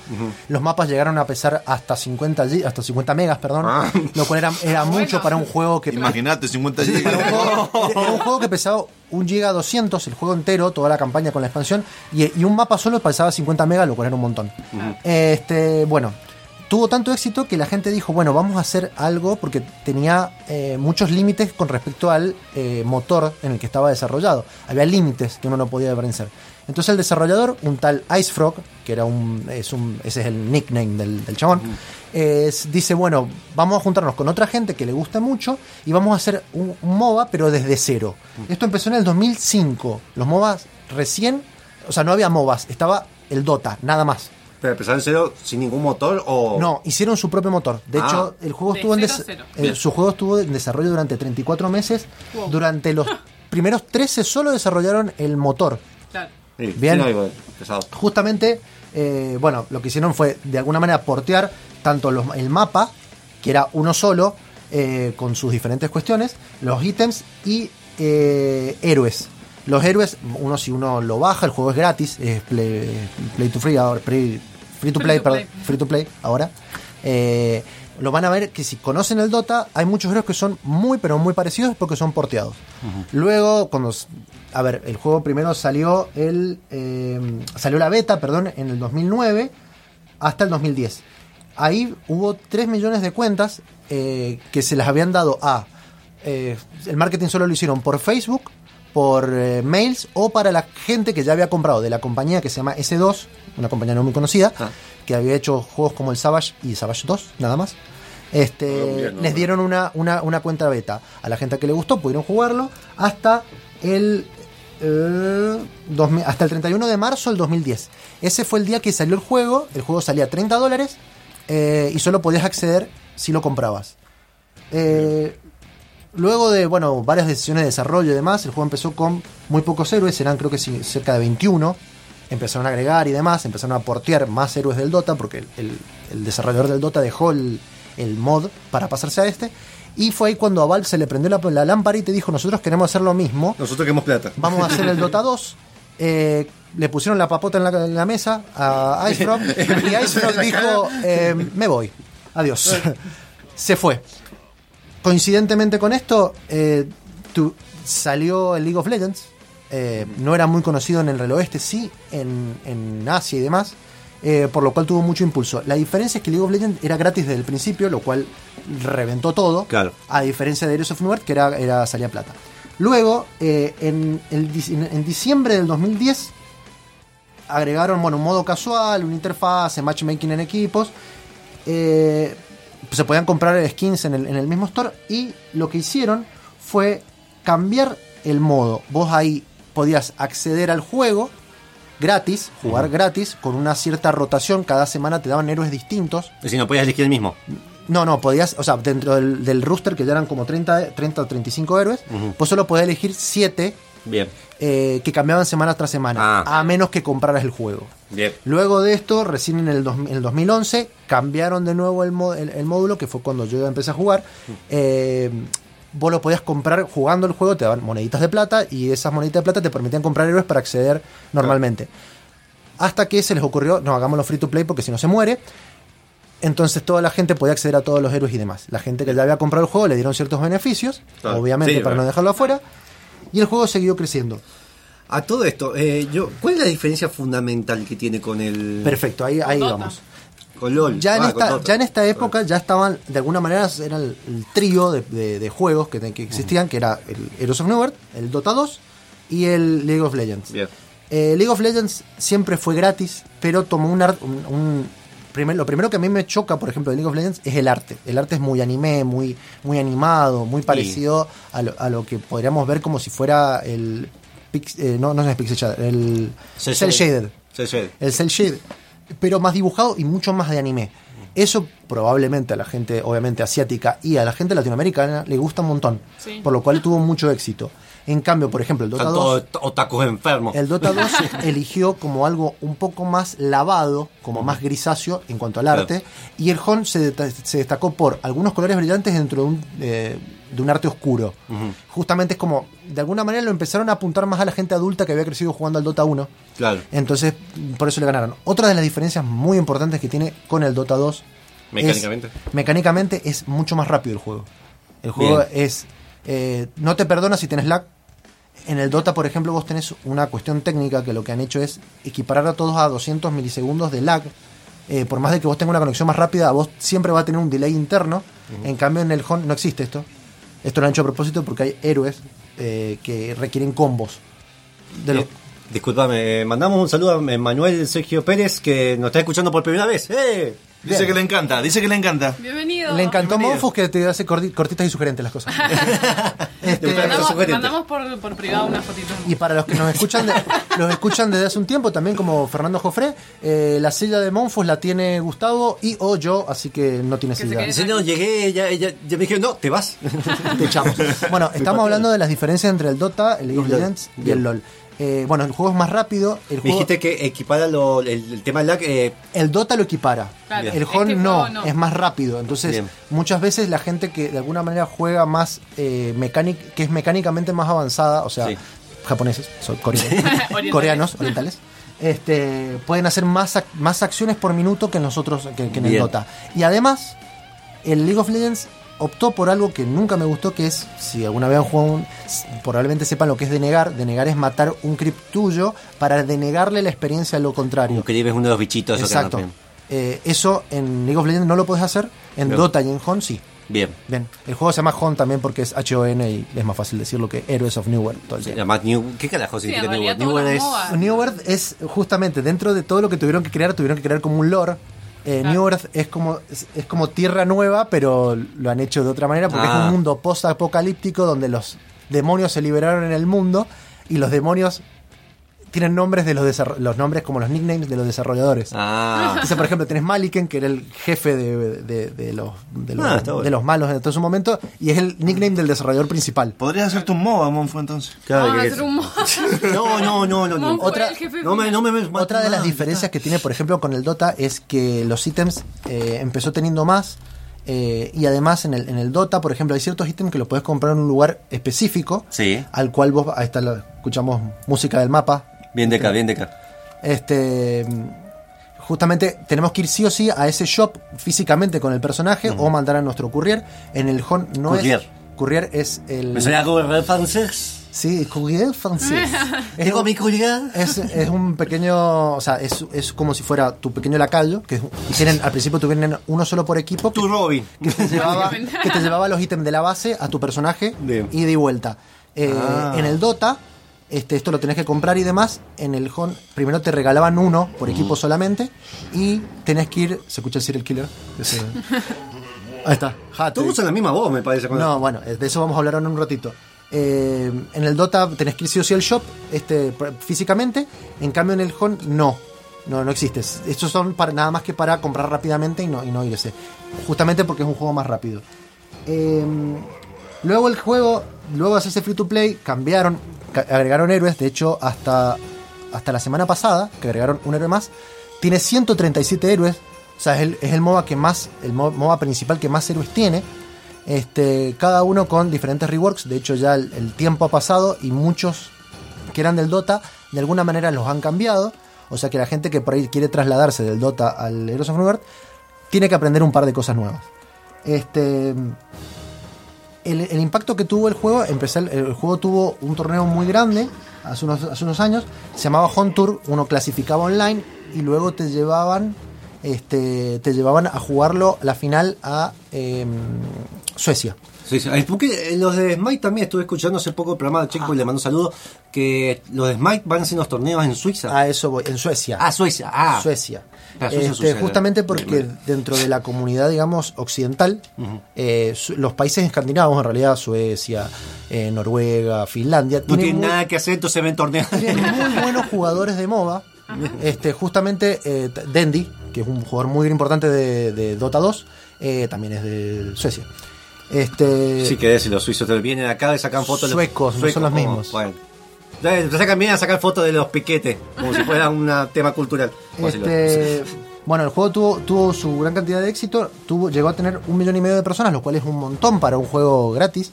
Los mapas llegaron a pesar hasta 50 gi- hasta 50 megas, perdón, Ah. lo cual era, era Bueno. mucho para un juego que Imagínate, 50 para un gigas. juego, (laughs) era un juego que pesaba un giga 200, el juego entero, toda la campaña con la expansión, y, y un mapa solo pesaba 50 megas, lo cual era un montón. Este, bueno, tuvo tanto éxito que la gente dijo, bueno, vamos a hacer algo porque tenía eh, muchos límites con respecto al eh, motor en el que estaba desarrollado. Había límites que uno no podía vencer. Entonces el desarrollador, un tal Ice Frog, que era un, es un ese es el nickname del, del chabón, es- dice, bueno, vamos a juntarnos con otra gente que le gusta mucho y vamos a hacer un, un MOBA, pero desde cero. Esto empezó en el 2005. Los MOBAs recién, o sea, no había MOBAs, estaba el Dota, nada más. Pero empezaron en cero sin ningún motor o. No, hicieron su propio motor. De Ah. hecho, el juego De estuvo en cero cero. eh, su juego estuvo en desarrollo durante 34 meses. Wow. Durante los (laughs) primeros 13 solo desarrollaron el motor. Claro. Sí, Bien. Justamente, eh, bueno, lo que hicieron fue de alguna manera portear tanto los- el mapa, que era uno solo, eh, con sus diferentes cuestiones, los ítems y eh, héroes. Los héroes, uno si uno lo baja, el juego es gratis, es play, play to free ahora, free, free to Free play, to perdón, play. free to play ahora. Eh, lo van a ver que si conocen el Dota, hay muchos héroes que son muy, pero muy parecidos porque son porteados. Luego, cuando. A ver, el juego primero salió el. eh, salió la beta, perdón, en el 2009 hasta el 2010. Ahí hubo 3 millones de cuentas eh, que se las habían dado a. eh, el marketing solo lo hicieron por Facebook, por eh, mails o para la gente que ya había comprado de la compañía que se llama S2, una compañía no muy conocida, Ah. que había hecho juegos como el Savage y Savage 2, nada más. Este, Ah, bien, no, les dieron una, una, una cuenta beta. A la gente que le gustó pudieron jugarlo hasta el eh, 2000 hasta el 31 de marzo del 2010. Ese fue el día que salió el juego. El juego salía a 30 dólares eh, y solo podías acceder si lo comprabas. Eh, luego de bueno varias decisiones de desarrollo y demás, el juego empezó con muy pocos héroes, eran creo que cerca de 21. Empezaron a agregar y demás, empezaron a portear más héroes del Dota porque el, el- el desarrollador del Dota dejó el, el mod para pasarse a este. Y fue ahí cuando a Valve se le prendió la, la lámpara y te dijo, nosotros queremos hacer lo mismo Nosotros queremos plata. vamos a hacer el Dota 2. (laughs) Eh, le pusieron la papota en la, en la mesa a Ice Frog (laughs) y Ice Frog dijo, (laughs) eh, me voy, adiós. Se fue. Coincidentemente con esto, eh, tu- salió el League of Legends. Eh, no era muy conocido en el reloj oeste, sí en, en Asia y demás, eh, por lo cual tuvo mucho impulso. La diferencia es que League of Legends era gratis desde el principio, lo cual reventó todo. Claro. A diferencia de Heroes of Newerth, que era, era salía plata. Luego, eh, en, el dic- en- en diciembre del 2010, agregaron bueno, un modo casual, una interfaz, matchmaking en equipos. Eh, se podían comprar skins en el, en el mismo store. Y lo que hicieron fue cambiar el modo. Vos ahí podías acceder al juego gratis, jugar gratis, con una cierta rotación. Cada semana te daban héroes distintos. Si no podías elegir el mismo. No, no, podías, o sea, dentro del, del rooster que ya eran como 30, 30 o 35 héroes, vos solo podías elegir 7 Bien, que cambiaban semana tras semana, Ah. a menos que compraras el juego. bien. Luego de esto, recién en el, dos- en el 2011, cambiaron de nuevo el, mo- el- el módulo, que fue cuando yo empecé a jugar. Eh, vos lo podías comprar jugando el juego, te daban moneditas de plata y esas moneditas de plata te permitían comprar héroes para acceder normalmente. Hasta que se les ocurrió, no, hagámoslo free to play porque si no se muere. Entonces toda la gente podía acceder a todos los héroes y demás. La gente que ya había comprado el juego le dieron ciertos beneficios, Claro. obviamente Sí, para no claro. dejarlo afuera. Y el juego siguió creciendo. A todo esto, eh, yo, ¿cuál es la diferencia fundamental que tiene con el. Perfecto, ahí, ahí Dota. vamos. Con LOL? Ya en, Ah, esta, ya en esta época ya estaban, de alguna manera, era el, el trío de, de- de juegos que, que existían, que era el Heroes of Newerth, el Dota 2 y el League of Legends. Bien. Eh, League of Legends siempre fue gratis, pero tomó un, art- un- un- primer- lo primero que a mí me choca, por ejemplo, de League of Legends es el arte. El arte es muy anime, muy, muy animado, muy parecido a, lo, a lo que podríamos ver como si fuera el... pix- eh, no, no es Pixel Shaded, el Cel Cell Shaded Cel shaded. el cel shade, pero más dibujado y mucho más de anime. Eso probablemente a la gente, obviamente asiática y a la gente latinoamericana le gusta un montón, Sí. por lo cual tuvo mucho éxito. En cambio, por ejemplo, el Dota Están 2, todos otakus enfermos. el Dota 2 (laughs) eligió como algo un poco más lavado, como más grisáceo en cuanto al arte, y el Hon se, se destacó por algunos colores brillantes dentro de un, eh, de un arte oscuro. Justamente es como, de alguna manera lo empezaron a apuntar más a la gente adulta que había crecido jugando al Dota 1. Claro. Entonces, por eso le ganaron. Otra de las diferencias muy importantes que tiene con el Dota 2. Mecánicamente. es- mecánicamente es mucho más rápido el juego. El juego Bien. es. eh, no te perdona si tenés lag. En el Dota, por ejemplo, vos tenés una cuestión técnica que lo que han hecho es equiparar a todos a 200 milisegundos de lag. Eh, por más de que vos tengas una conexión más rápida, vos siempre va a tener un delay interno. En cambio, en el HON no existe esto. Esto lo han hecho a propósito porque hay héroes eh, que requieren combos. De los, Eh, disculpame, mandamos un saludo a Manuel Sergio Pérez que nos está escuchando por primera vez. ¡Eh! Dice que le encanta, dice que le encanta. Bienvenido. Le encantó Bienvenido. Monfus que te hace corti- cortitas y sugerentes las cosas. (laughs) Este, gusta Mandamos, por, por privado una fotito. y para los que nos escuchan de- (laughs) los escuchan desde hace un tiempo, también como Fernando Jofré, eh, la silla de Monfus la tiene Gustavo y o yo, así que no tiene Que se silla. Dice, no, llegué, ya, ya, ya me dijeron, no, te vas. (laughs) Te echamos. Bueno, estamos hablando de las diferencias entre el Dota, el League of. Legends y el LOL. Eh, bueno, el juego es más rápido. El, juego, dijiste que equipara lo- el, el tema del lag. eh, el Dota lo equipara. Claro, el este HON no, juego no. es más rápido. Entonces, Bien. muchas veces la gente que de alguna manera juega más eh, mecánic, que es mecánicamente más avanzada, o sea, Sí. japoneses, son (laughs) coreanos, Orientales. coreanos, orientales, este, pueden hacer más, ac- más acciones por minuto que nosotros, que, que en el. Dota. Y además, El League of Legends optó por algo que nunca me gustó, que es, si alguna vez han jugado un, probablemente sepan lo que es denegar. Denegar es matar un creep tuyo para denegarle la experiencia a lo contrario. Como que es uno de los bichitos. Exacto. Eh, eso en League of Legends no lo puedes hacer, en Bien. Dota y en Hon sí. Bien. Bien, el juego se llama Hon también porque es H-O-N y es más fácil decirlo que Heroes of New World todo el Sí, tiempo. además, New, ¿qué carajo Sí, significa New realidad World? New World es. New World es justamente dentro de todo lo que tuvieron que crear, tuvieron que crear como un lore. Eh, Claro. New Earth es como, es, es como tierra nueva, pero lo han hecho de otra manera porque Ah. es un mundo post-apocalíptico donde los demonios se liberaron en el mundo y los demonios tienen nombres de los los nombres como los nicknames de los desarrolladores. Ah, Entonces, por ejemplo, tenés Maliken, que era el jefe de, de- de los, de, los, Ah, bueno. de los malos en todo su momento, y es el nickname del desarrollador principal. Podrías hacerte un MOBA, Monfo, entonces. claro Vamos a que hacer un modo. (laughs) No, no, no, no. Otra- No me, no me Otra de las diferencias que tiene, por ejemplo, con el Dota es que los ítems eh, empezó teniendo más. eh, y además en el, en el Dota, por ejemplo, hay ciertos ítems que los puedes comprar en un lugar específico. Sí. Al cual vos, ahí está, escuchamos música del mapa. Bien de acá, bien de acá. Este, justamente tenemos que ir sí o sí a ese shop físicamente con el personaje o mandar a nuestro courier. En el Hon no Courier. es. Courier es el. ¿Me suena de francés? Sí, courier francés. (laughs) Es Tengo mi courier. es, es un pequeño, o sea, es, es como si fuera tu pequeño lacayo, que tienen, al principio tuvieron uno solo por equipo, que, Tu Robin. que te llevaba, (laughs) Básicamente. que te llevaba los ítems de la base a tu personaje, Bien. ida y vuelta. Eh, Ah. En el Dota, este, esto lo tenés que comprar y demás, en el Hon, primero te regalaban uno por equipo solamente, y tenés que ir, se escucha el serial killer, ahí está, Hat Todos usan la misma voz, me parece. cuando- no, bueno, de eso vamos a hablar ahora en un ratito. Eh, en el Dota tenés que ir sí o sí al shop este, físicamente, en cambio en el Hon no, no, no existe. Estos son para, nada más que para comprar rápidamente y no, y no irse. Justamente porque es un juego más rápido. Eh, luego el juego, luego de hacerse free to play, cambiaron, ca- agregaron héroes. De hecho, hasta, hasta la semana pasada, que agregaron un héroe más, tiene 137 héroes. O sea, es el, es el MOBA que más, el mo- MOBA principal que más héroes tiene. Este, cada uno con diferentes reworks. De hecho, ya el, el tiempo ha pasado y muchos que eran del Dota, de alguna manera los han cambiado. O sea que la gente que por ahí quiere trasladarse del Dota al Heroes of New Earth, tiene que aprender un par de cosas nuevas. Este. El, el impacto que tuvo el juego, empezó el, el juego tuvo un torneo muy grande hace unos, hace unos años, se llamaba Home Tour, uno clasificaba online y luego te llevaban este, te llevaban a jugarlo la final a em, Suecia. Sí, sí. Ay, Porque los de Smite también estuve escuchando hace poco el programa de Checkpoint, le mando un saludo, que los de Smite van haciendo los torneos en Suiza. A eso voy, en Suecia. Ah, Suecia. Ah. Suecia. Ah, Suecia, Este, Suecia, justamente porque dentro de la comunidad, digamos, occidental, eh, los países escandinavos, en realidad Suecia, eh, Noruega, Finlandia, No tienen muy- nada que hacer, entonces ven torneos. tienen (laughs) muy buenos jugadores de MOBA. Este, justamente eh, Dendi, que es un jugador muy importante de, de Dota 2, eh, también es de Suecia. Este, Sí, que si los suizos te vienen acá y sacan fotos. de los- Suecos, no son los mismos. bueno. Ya, Te sacan bien a sacar fotos de los piquetes, como si fuera un (laughs) tema cultural. Este, bueno, el juego tuvo, tuvo su gran cantidad de éxito, tuvo, llegó a tener un millón y medio de personas, lo cual es un montón para un juego gratis.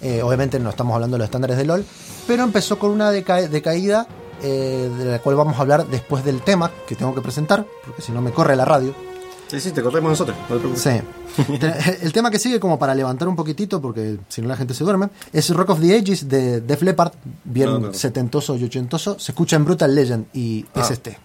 Eh, obviamente no estamos hablando de los estándares de LOL, pero empezó con una deca- decaída eh, de la cual vamos a hablar después del tema que tengo que presentar, porque si no me corre la radio. Sí, sí, te cortemos nosotros. no te preocupes. Sí. El tema que sigue, como para levantar un poquitito, porque si no la gente se duerme, es Rock of the Ages de Def Leppard, bien No, no, no. setentoso y ochentoso. Se escucha en Brutal Legend y Ah. es este.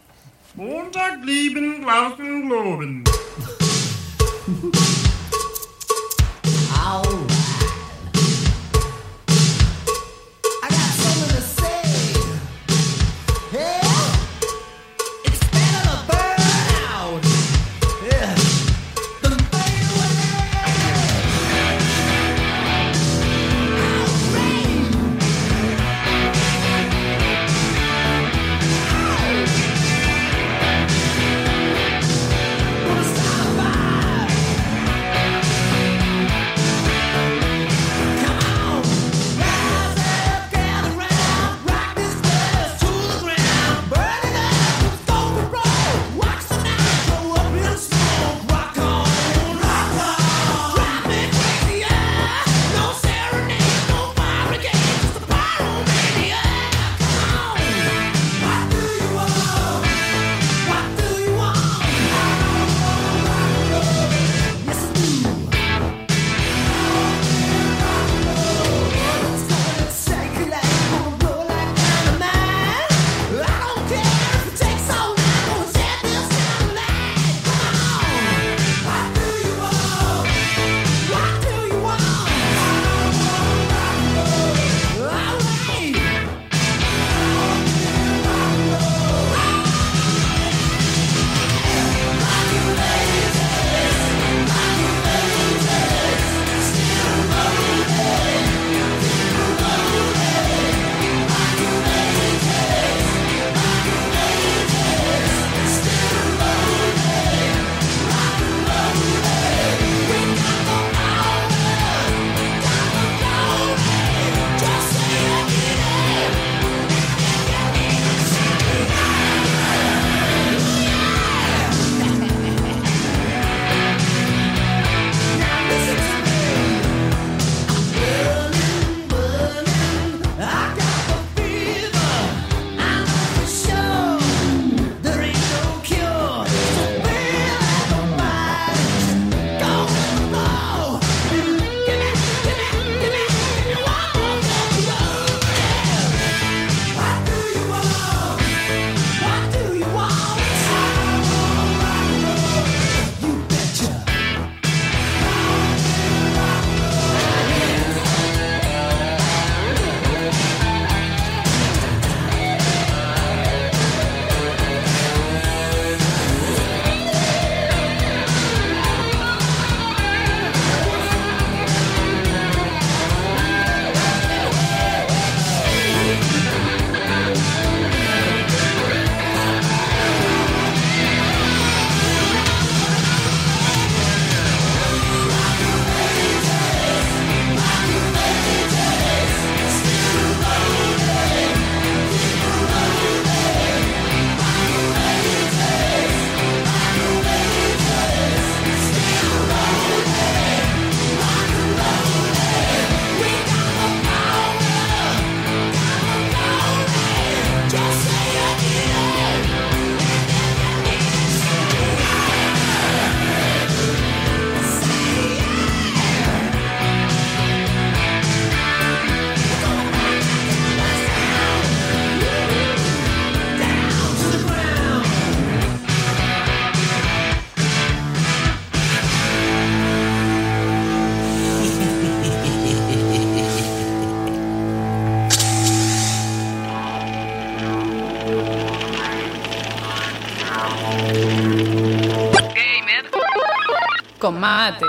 Mate.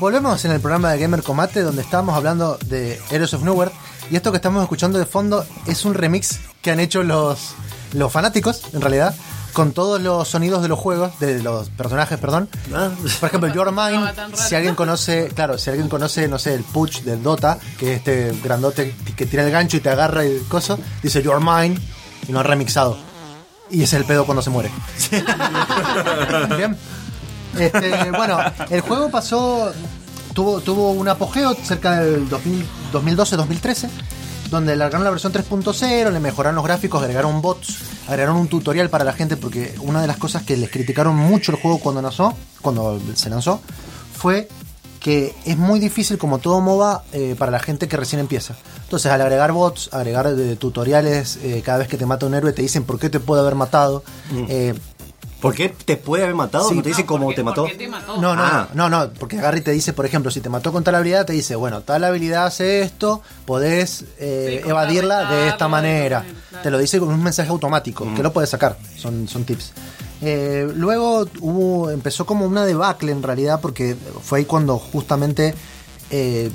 Volvemos en el programa de Gamer Combate donde estábamos hablando de Heroes of Nowhere y esto que estamos escuchando de fondo es un remix que han hecho los, los fanáticos, en realidad, con todos los sonidos de los juegos, de los personajes, perdón. Ah. Por ejemplo, Your Mind, si alguien conoce, claro, si alguien conoce, no sé, el Puch del Dota, que es este grandote que tira el gancho y te agarra el coso, dice Your Mind y no ha remixado. Y ese es el pedo cuando se muere. (laughs) Bien. Este, bueno, el juego pasó, tuvo, tuvo un apogeo cerca del 2000 2012-2013, donde largaron la versión 3.0, le mejoraron los gráficos, agregaron bots, agregaron un tutorial para la gente, porque una de las cosas que les criticaron mucho el juego cuando lanzó, cuando se lanzó, fue que es muy difícil como todo MOBA eh, para la gente que recién empieza. Entonces al agregar bots, agregar eh, tutoriales, eh, cada vez que te mata un héroe te dicen por qué te puede haber matado. eh, ¿Por qué te puede haber matado? Sí. ¿No te dice Ah, cómo porque- te mató? te mató. no, no, Ah. no, no, porque agarra y te dice, por ejemplo, si te mató con tal habilidad, te dice, bueno, tal habilidad hace esto, podés eh, Sí, evadirla de esta manera. de esta manera, claro. Te lo dice con un mensaje automático, que lo puedes sacar, son, son tips. Eh, luego hubo, empezó como una debacle en realidad, porque fue ahí cuando justamente eh,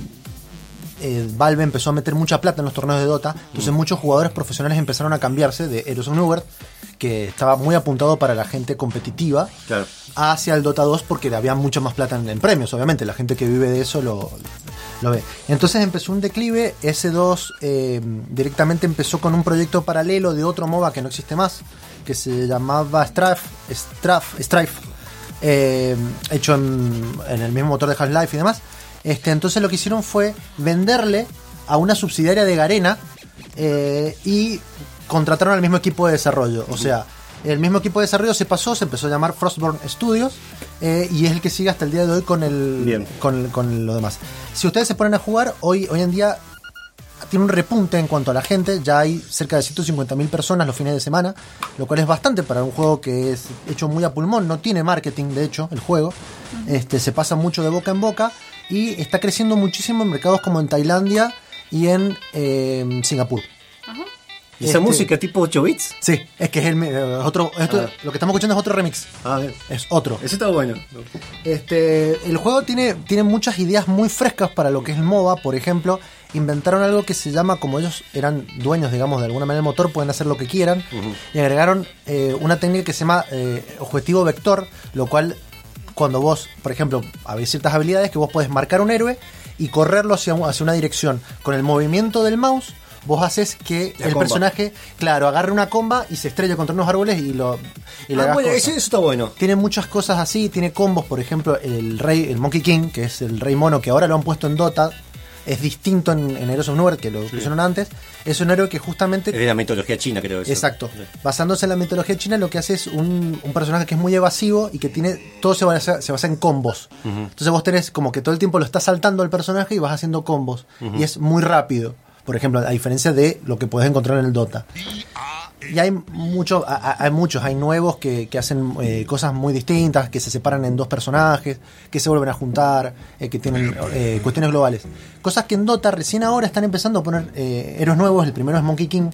eh, Valve empezó a meter mucha plata en los torneos de Dota, entonces muchos jugadores profesionales empezaron a cambiarse de Heroes of que estaba muy apuntado para la gente competitiva, Claro. hacia el Dota 2 porque había mucha más plata en, en premios, obviamente, la gente que vive de eso lo, lo ve. Entonces empezó un declive, S2 eh, directamente empezó con un proyecto paralelo de otro MOBA que no existe más, que se llamaba Strife, Strife, Strife eh, hecho en, en el mismo motor de Half-Life y demás. Este, entonces lo que hicieron fue venderle a una subsidiaria de Garena eh, y contrataron al mismo equipo de desarrollo. O sea, el mismo equipo de desarrollo se pasó, se empezó a llamar Frostborn Studios eh, y es el que sigue hasta el día de hoy con, el, Bien. con, con lo demás. Si ustedes se ponen a jugar, hoy, hoy en día tiene un repunte en cuanto a la gente, ya hay cerca de 150.000 personas los fines de semana, lo cual es bastante para un juego que es hecho muy a pulmón, no tiene marketing de hecho el juego, este, se pasa mucho de boca en boca y está creciendo muchísimo en mercados como en Tailandia y en eh, Singapur. ¿Y esa Este- música tipo 8 bits? Sí, es que es el, eh, otro, esto- Ah. lo que estamos escuchando es otro remix, Ah, bien. es otro. Ese está bueno. Este, el juego tiene, tiene muchas ideas muy frescas para lo que es el MOBA. Por ejemplo, inventaron algo que se llama, como ellos eran dueños, digamos, de alguna manera del motor, pueden hacer lo que quieran. Y agregaron eh, una técnica que se llama eh, objetivo vector, lo cual, cuando vos, por ejemplo, hay ciertas habilidades que vos podés marcar un héroe y correrlo hacia, hacia una dirección. Con el movimiento del mouse, vos haces que La el comba. personaje, claro, agarre una comba y se estrelle contra unos árboles y lo. Y Ah, bueno, eso está bueno. Tiene muchas cosas así, tiene combos, por ejemplo, el rey, el Monkey King, que es el rey mono, que ahora lo han puesto en Dota, es distinto en, en Heroes of Nowhere, que lo pusieron antes, es un héroe que justamente... Es de la mitología china, creo. Eso. Exacto. Basándose en la mitología china, lo que hace es un, un personaje que es muy evasivo y que tiene. Todo se basa, se basa en combos. Entonces vos tenés como que todo el tiempo lo estás saltando al personaje y vas haciendo combos. Y es muy rápido. Por ejemplo, a diferencia de lo que podés encontrar en el Dota. Y hay, mucho, a- a- hay muchos, hay nuevos que, que hacen eh, cosas muy distintas, que se separan en dos personajes, que se vuelven a juntar, eh, que tienen eh, cuestiones globales. Cosas que en Dota recién ahora están empezando a poner eh, héroes nuevos, el primero es Monkey King,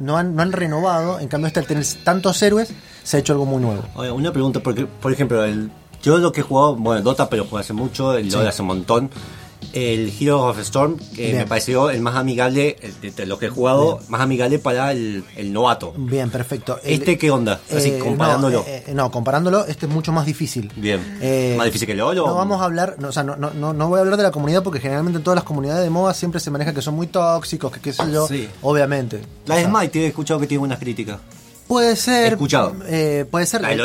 no, han, no han renovado, en cambio este al tener tantos héroes se ha hecho algo muy nuevo. Oye, una pregunta, porque, por ejemplo, el, yo lo que he jugado, bueno, Dota, pero jugué hace mucho, el LoL hace un montón. El Hero of Storm, que Bien. me pareció el más amigable, el de, los que he jugado, más amigable para el, el novato. Bien, perfecto. El- ¿Este qué onda? Así, eh, comparándolo. No, eh, eh, no, comparándolo, este es mucho más difícil. Bien. Eh, ¿Más difícil que LoL o- No vamos a hablar, no, o sea, no, no, no, voy a hablar de la comunidad porque generalmente en todas las comunidades de MOBA siempre se maneja que son muy tóxicos, que qué sé yo, Sí. obviamente. La O sea, Smite, he escuchado que tiene buenas críticas. Puede ser. Escuchado. eh, puede ser. La de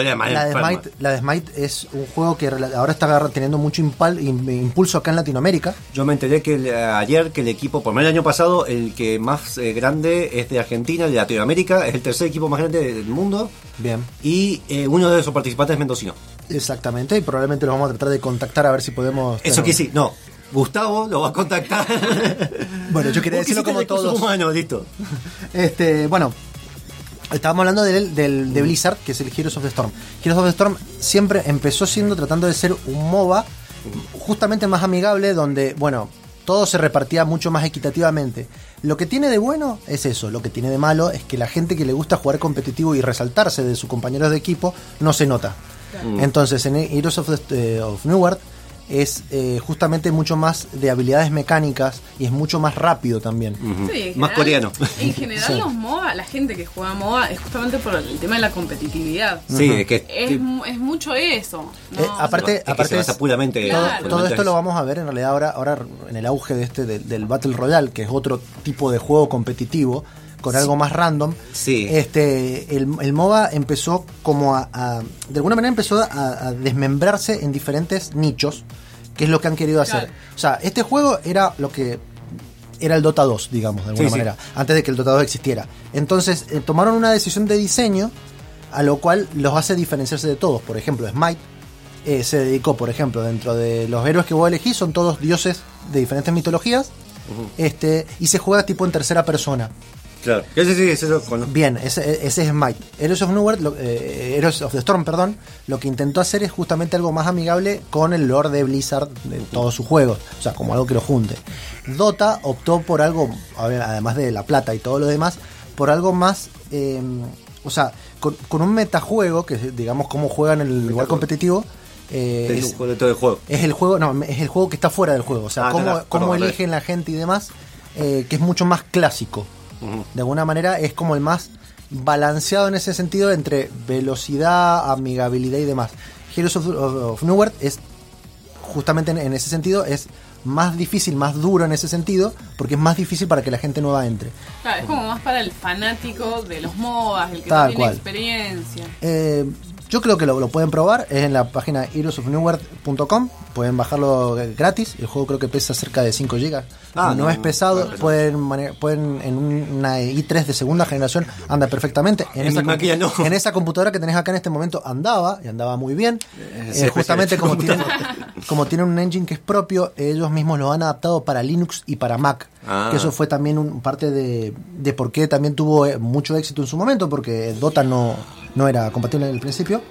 la. Smite, la de Smite es un juego que ahora está teniendo mucho impal- impulso acá en Latinoamérica. Yo me enteré que el- ayer que el equipo, por menos el año pasado, el que más eh, grande es de Argentina, de Latinoamérica, es el tercer equipo más grande del mundo. Bien. Y eh, uno de sus participantes es mendocino. Exactamente, y probablemente lo vamos a tratar de contactar a ver si podemos. Eso que sí, no. Gustavo lo va a contactar. (laughs) Bueno, yo quería decirlo como todos. humanos, listo. (laughs) Este, bueno, Estábamos hablando del, del- de Blizzard, que es el Heroes of the Storm. Heroes of the Storm siempre empezó siendo tratando de ser un MOBA justamente más amigable, donde, bueno, todo se repartía mucho más equitativamente. Lo que tiene de bueno es eso, lo que tiene de malo es que la gente que le gusta jugar competitivo y resaltarse de sus compañeros de equipo no se nota. Entonces, en Heroes of, the, eh, of New World es eh, justamente mucho más de habilidades mecánicas y es mucho más rápido también. Sí, Más coreano. En general, Sí. los MOBA, la gente que juega MOBA es justamente por el tema de la competitividad. Sí, es que, Es, mu- es mucho eso. ¿no? Eh, aparte, es que aparte se basa es- puramente, Claro. todo, esto lo vamos a ver en realidad ahora, ahora en el auge de este del, del Battle Royale, que es otro tipo de juego competitivo con algo más random. Sí. Este, el, el MOBA empezó como a, a- de alguna manera empezó a, a desmembrarse en diferentes nichos, que es lo que han querido hacer. Claro. O sea, este juego era lo que era el Dota 2, digamos, de alguna Sí, sí. manera, antes de que el Dota 2 existiera. Entonces, eh, tomaron una decisión de diseño a lo cual los hace diferenciarse de todos. Por ejemplo, Smite eh, se dedicó, por ejemplo, dentro de los héroes que vos elegís, son todos dioses de diferentes mitologías, este y se juega tipo en tercera persona. Claro. Ese sí, ese lo conozco. Bien, ese, ese es Smite. Heroes of New World, lo- eh, Heroes of the Storm, perdón, lo que intentó hacer es justamente algo más amigable con el lore de Blizzard de todos sus juegos, o sea, como algo que lo junte. Dota optó por algo, a ver, además de la plata y todo lo demás, por algo más, eh, o sea, con, con un metajuego, que es, digamos cómo juegan en el lugar competitivo, eh, Es un de el juego. es el juego, no, es el juego que está fuera del juego, o sea, Ah, cómo, no, no, cómo perdón, eligen la gente y demás, eh, que es mucho más clásico. De alguna manera es como el más balanceado en ese sentido entre velocidad, amigabilidad y demás. Heroes of, of- of New World es justamente en, en ese sentido es más difícil, más duro en ese sentido, porque es más difícil para que la gente nueva entre. Claro, es como más para el fanático de los MOBAs, el que Tal no tiene cual. experiencia. Eh, yo creo que lo, lo pueden probar, es en la página heroesofnewworld.com, pueden bajarlo eh, gratis, el juego creo que pesa cerca de 5 GB, Ah, no, no, es pesado, no pueden pueden en una i3 de segunda generación anda perfectamente, en, En esa máquina en esa computadora que tenés acá en este momento andaba, y andaba muy bien, Ese Eh, justamente como (laughs) tienen, como tienen un engine que es propio, ellos mismos lo han adaptado para Linux y para Mac, Ah. que eso fue también un, parte de, de por qué también tuvo eh, mucho éxito en su momento, porque Dota no, no era compatible en el principio.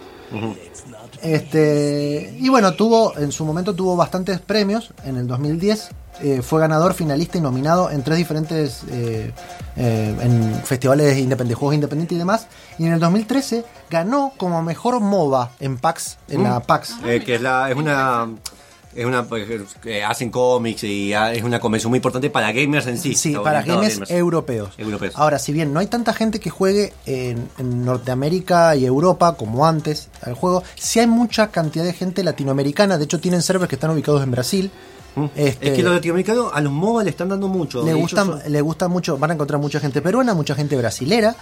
Este y bueno, tuvo en su momento tuvo bastantes premios. En el 2010 eh, fue ganador, finalista y nominado en tres diferentes eh, eh, en festivales independientes, juegos independientes y demás. Y en el 2013 ganó como mejor MOBA en PAX, en la PAX. Que es la es una es una pues, hacen cómics y ah, es una convención muy importante para gamers en sí. Sí, para gamers europeos. Europeos. Ahora, si bien no hay tanta gente que juegue en, en Norteamérica y Europa como antes al juego, sí hay mucha cantidad de gente latinoamericana. De hecho, tienen servers que están ubicados en Brasil. Este, es que los latinoamericanos a los MOBA le están dando mucho. le De gusta, hecho, son- le gusta mucho, van a encontrar mucha gente peruana, mucha gente brasilera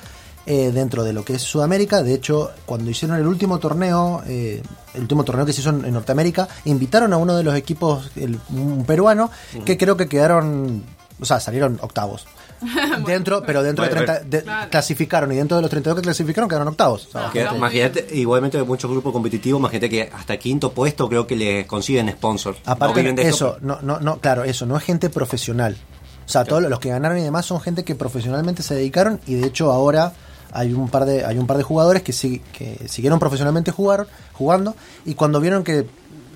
eh, dentro de lo que es Sudamérica. De hecho, cuando hicieron el último torneo, eh, el último torneo que se hizo en, en Norteamérica, invitaron a uno de los equipos, el- un peruano, que creo que quedaron, o sea, salieron octavos. (laughs) dentro, pero dentro Bueno, de 30, de- Claro. clasificaron y dentro de los 32 que clasificaron quedaron octavos. Que- imagínate, igualmente muchos grupos competitivos, imagínate que hasta quinto puesto creo que les consiguen sponsor. Aparte, de eso, no, no, no, claro, eso, no es gente profesional. O sea, todos los que ganaron y demás son gente que profesionalmente se dedicaron y de hecho ahora hay un par de, hay un par de jugadores que, sí, que siguieron profesionalmente jugar, jugando y cuando vieron que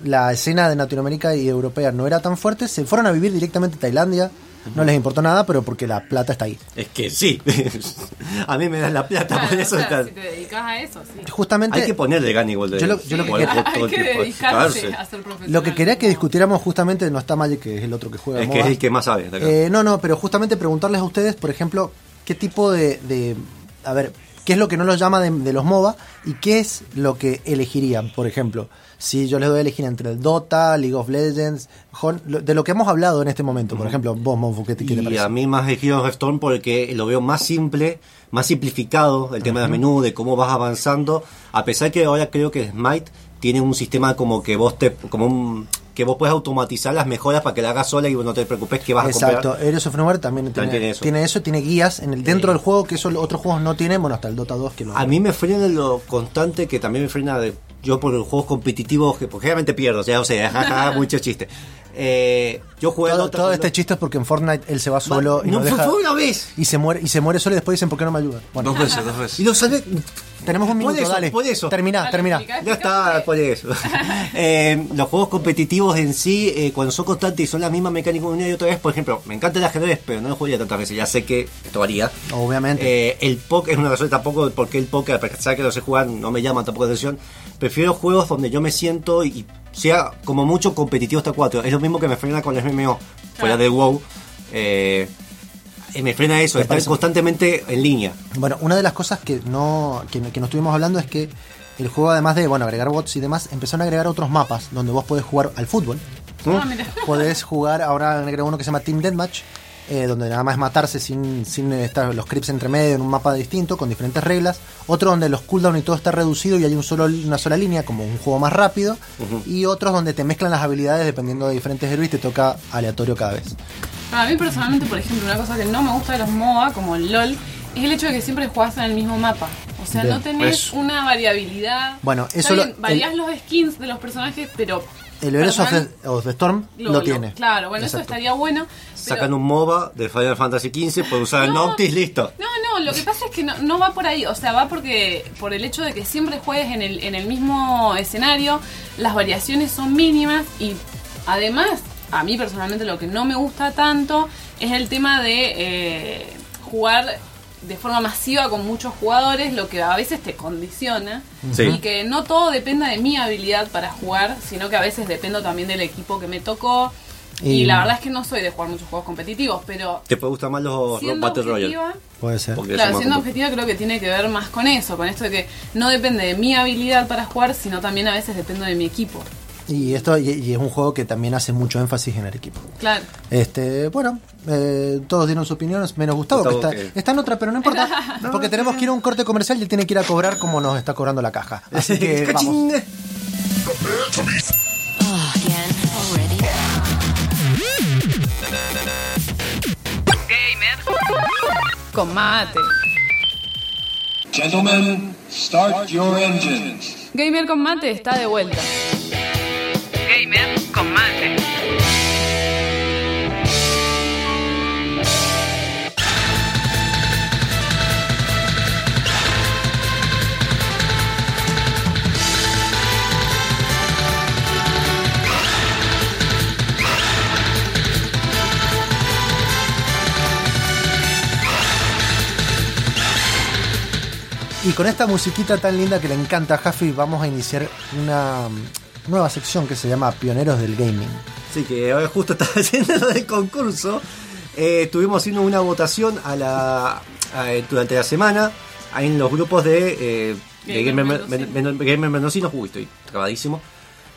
la escena de Latinoamérica y europea no era tan fuerte, se fueron a vivir directamente a Tailandia. No les importó nada, pero porque la plata está ahí. Es que sí. (laughs) a mí me dan la plata, Claro, por o eso sea, está- si te dedicas a eso, sí. Justamente Hay que ponerle gana igual de Yo lo- yo lo que igual quería- todo (laughs) Hay el que tiempo. dedicarse Claro, a ser profesional. lo que quería que discutiéramos justamente no está Magic, que es el otro que juega. Es que es el que más sabe. de acá. Eh, no, no, pero justamente preguntarles a ustedes, por ejemplo, qué tipo de, de- a ver, qué es lo que no los llama de, de los MOBA y qué es lo que elegirían, por ejemplo. Si yo les doy a elegir entre el Dota, League of Legends, Hon- lo- de lo que hemos hablado en este momento, por ejemplo, vos, Monfu, ¿qué te, qué te Y parece? a mí más el Heroes of Storm porque lo veo más simple, más simplificado el tema del menú, de cómo vas avanzando, a pesar que ahora creo que Smite tiene un sistema como que vos te como un que vos puedes automatizar las mejoras para que la hagas sola y vos no te preocupes que vas a Exacto, comprar. Heroes of también, También tiene, tiene eso. tiene eso, tiene guías en el dentro del juego que eso otros juegos no tienen, bueno, hasta el Dota 2 que lo A mí me frena lo constante que también me frena de, yo por los juegos competitivos, que porque generalmente pierdo, o sea, o sea, jaja, (laughs) mucho chiste. Eh, yo jugué Todo, todo este chiste es porque en Fortnite él se va solo y no deja- fue una vez. y se muere y se muere solo y después dicen por qué no me ayudan. Bueno, Dos veces, dos veces. Y lo salvé. tenemos un por minuto, eso, dale. por eso. Termina, Dale, termina. explica. Ya está, por eso. (laughs) Eh, los juegos competitivos en sí, eh, cuando son constantes y son la misma mecánica una y otra vez, por ejemplo, me encanta el ajedrez, pero no lo jugaría tantas veces. Ya sé que esto varía. Obviamente. Eh, el póker es una razón tampoco porque el póker, a pesar que no sé jugar, no me llama tampoco la atención. Prefiero juegos donde yo me siento y sea como mucho competitivo hasta 4. Es lo mismo que me frena con el MMO, fuera Claro. del WoW. Eh, me frena eso, Me estar constantemente en línea. Bueno, una de las cosas que no, que, que no estuvimos hablando es que el juego, además de bueno agregar bots y demás, empezaron a agregar otros mapas donde vos podés jugar al fútbol. Ah, mira. Podés jugar, ahora agregado uno que se llama Team Deathmatch, eh, donde nada más es matarse sin, sin estar los creeps entre medio en un mapa distinto, con diferentes reglas. Otro donde los cooldowns y todo está reducido y hay un solo, una sola línea, como un juego más rápido. Y otros donde te mezclan las habilidades dependiendo de diferentes héroes y te toca aleatorio cada vez. A mí personalmente, por ejemplo, una cosa que no me gusta de los MOBA, como el LOL, es el hecho de que siempre jugás en el mismo mapa. O sea, Bien. no tenés Eso. una variabilidad. Bueno, eso lo- los skins de los personajes, pero... El Heroes of the, of the Storm lo, tiene. Claro, bueno, eso estaría bueno. pero- Sacan un MOBA de Final Fantasy XV, puede usar el No. Noctis, listo. No, no, lo que pasa es que no, no va por ahí, o sea, va porque por el hecho de que siempre juegues en el, en el mismo escenario, las variaciones son mínimas y además, a mí personalmente lo que no me gusta tanto es el tema de eh, jugar de forma masiva con muchos jugadores, lo que a veces te condiciona Sí. y que no todo dependa de mi habilidad para jugar, sino que a veces dependo también del equipo que me tocó. Y, Y- la verdad es que no soy de jugar muchos juegos competitivos, pero Te puede gustar más los, Battle Royale. objetiva, Puede ser. Porque Claro, siendo objetiva creo que tiene que ver más con eso, con esto de que no depende de mi habilidad para jugar, sino también a veces depende de mi equipo. Y esto y, y es un juego que también hace mucho énfasis en el equipo. Claro. Este, bueno, eh, todos dieron sus opiniones, menos Gustavo, que Gustavo, está, que- está en otra, pero no importa, (laughs) porque tenemos que ir a un corte comercial y él tiene que ir a cobrar como nos está cobrando la caja. (laughs) Así que vamos. Already. Con mate. Gentlemen, start your engines. Gamer con mate está de vuelta. Y con esta musiquita tan linda que le encanta a Jaffi, vamos a iniciar una mm, nueva sección que se llama Pioneros del Gaming. Sí, que ahora justo (laughs) estaba haciendo lo del concurso. Eh, estuvimos haciendo una votación a la, a- durante la semana ahí en los grupos de, eh, de Gamer Gamer, Men- Men- Gamer Mendocinos. Uy, estoy trabadísimo.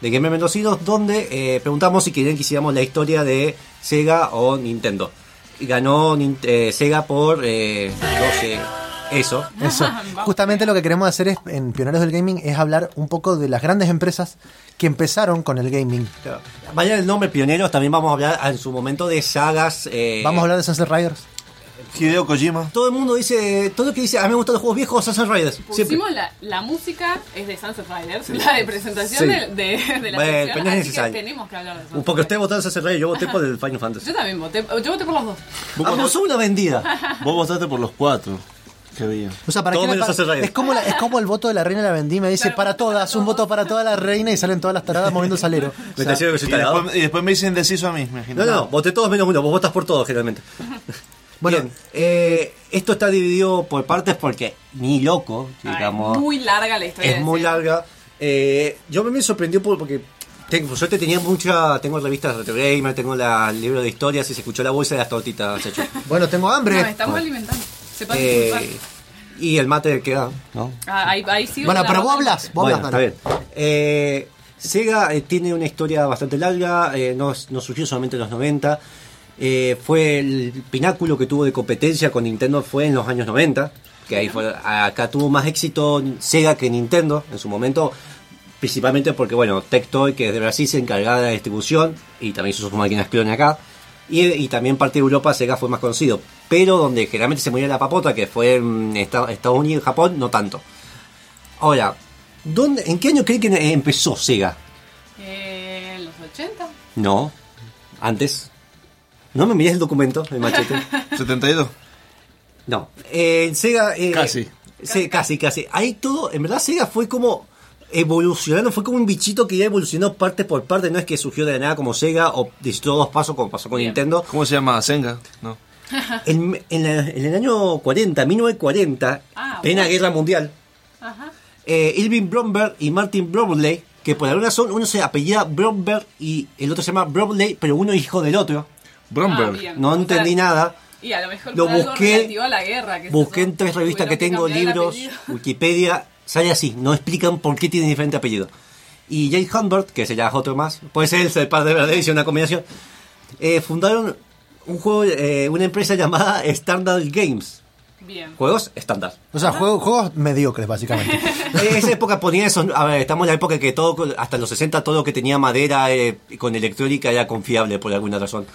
De Gamer Mendocinos, donde eh, preguntamos si querían que hiciéramos la historia de Sega o Nintendo. Y ganó eh, Sega por eh, 12. Eso. (laughs) Eso. Justamente lo que queremos hacer es, en Pioneros del Gaming es hablar un poco de las grandes empresas que empezaron con el gaming. Vaya el nombre pioneros, también vamos a hablar en su momento de sagas. eh, Vamos a hablar de Sunset Riders. Hideo Kojima. Todo el mundo dice, todo el que dice, a mí me gustan los juegos viejos, Sunset Riders. Siempre. Pusimos la, la música, es de Sunset Riders, la de presentación Sí. de, de, de la Bueno, sección, así necesario. que tenemos que hablar de Sunset Porque usted votó en Sunset Riders, yo voté por el (laughs) Final Fantasy. Yo también voté, yo voté por los dos. Vos, Ah, una vendida. vos votaste por los cuatro O sea, para Todo qué menos es como la- es como el voto de la reina de la vendima dice Claro, para todas, un voto para toda la reina y salen todas las taradas moviendo salero. (laughs) O Me sea, está diciendo que soy Y después, y después me dicen deciso a mí, No, imagínate. no, no, voté todos menos uno, vos votas por todos generalmente. (laughs) Bueno. Bien, eh, esto está dividido por partes porque ni loco, Ay, digamos. muy larga la historia. es muy larga. Eh, yo me sorprendió por- porque tengo, por suerte tenía mucha, tengo revistas de Retro Gamer, tengo la, el libro de historias y se escuchó la bolsa de las tortitas, hecho. (laughs) Bueno, tengo No, hambre. estamos alimentando. Sepan Eh, disculpar. Y el mate queda, ¿no? Ah, ahí, ahí sigo Bueno, pero vos hablas, vos Bueno, hablas, está bien. Eh, Sega eh, tiene una historia bastante larga, eh, no, no surgió solamente en los 90. eh, fue el pináculo que tuvo de competencia con Nintendo fue en los años 90. Que ahí fue, acá tuvo más éxito Sega que Nintendo en su momento. Principalmente porque, bueno, Tectoy, que es de Brasil, se encargaba de la distribución y también hizo sus máquinas clone acá. Y, y también parte de Europa, Sega fue más conocido. Pero donde generalmente se moría la papota, que fue en Esta- Estados Unidos y Japón, no tanto. Ahora, ¿dónde, ¿en qué año creen que empezó Sega? Eh, ¿En los 80? No. Antes. No me mires el documento, el machete. (laughs) 72. No. Eh, Sega. eh, Casi. sí, casi, casi. Ahí todo. En verdad, Sega fue como. Evolucionando, fue como un bichito que ya evolucionó parte por parte. No es que surgió de la nada como Sega o disfrutó dos pasos como pasó con Bien. Nintendo. ¿Cómo se llama? Senga. No. (laughs) En, en la- en el año 40, 1940, Ah, plena bueno. guerra mundial, Ajá. eh, Irving Bromberg y Martin Bromley, que por alguna razón uno se apellida Bromberg y el otro se llama Bromley, pero uno hijo del otro. Bromberg. Ah. No O sea, entendí nada. Y a lo mejor Lo busqué- a la guerra. sé Busqué en tres revistas que tengo, libros. Wikipedia, sale así, no explican por qué tiene diferente apellido. Y Jay Humbert, que se llama otro más, puede ser el padre de verdad y una combinación, eh, fundaron un juego, eh, una empresa llamada Standard Games. Bien. Juegos estándar. O sea, juegos, juegos mediocres, básicamente. (laughs) En esa época ponía eso. A ver, estamos en la época que todo, hasta los 60, todo lo que tenía madera eh, con electrónica era confiable por alguna razón.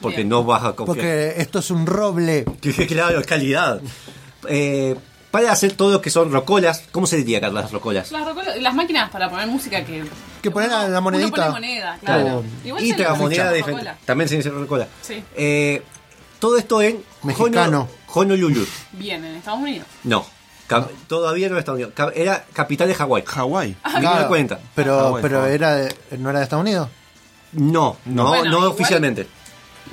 Porque Bien. no vas a confiar. Porque esto es un roble. Que, (laughs) claro, es calidad. Eh, para hacer todo lo que son rocolas, ¿cómo se diría, Carlos, las rocolas? Las, rocolas- las máquinas para poner música que. Que ponen la- la uno monedita. pone moneda, claro. O- Igual y se moneda de. También se dice rocola. Sí. Eh, todo esto en Mexicano. Hono- Honolulu. Bien, en Estados Unidos. No, todavía no en Estados Unidos. Era capital de Hawái. Hawái. Ah, 1940. Pero, Hawái, pero Hawái. era de- no era de Estados Unidos. No, no, Bueno, no igual- oficialmente.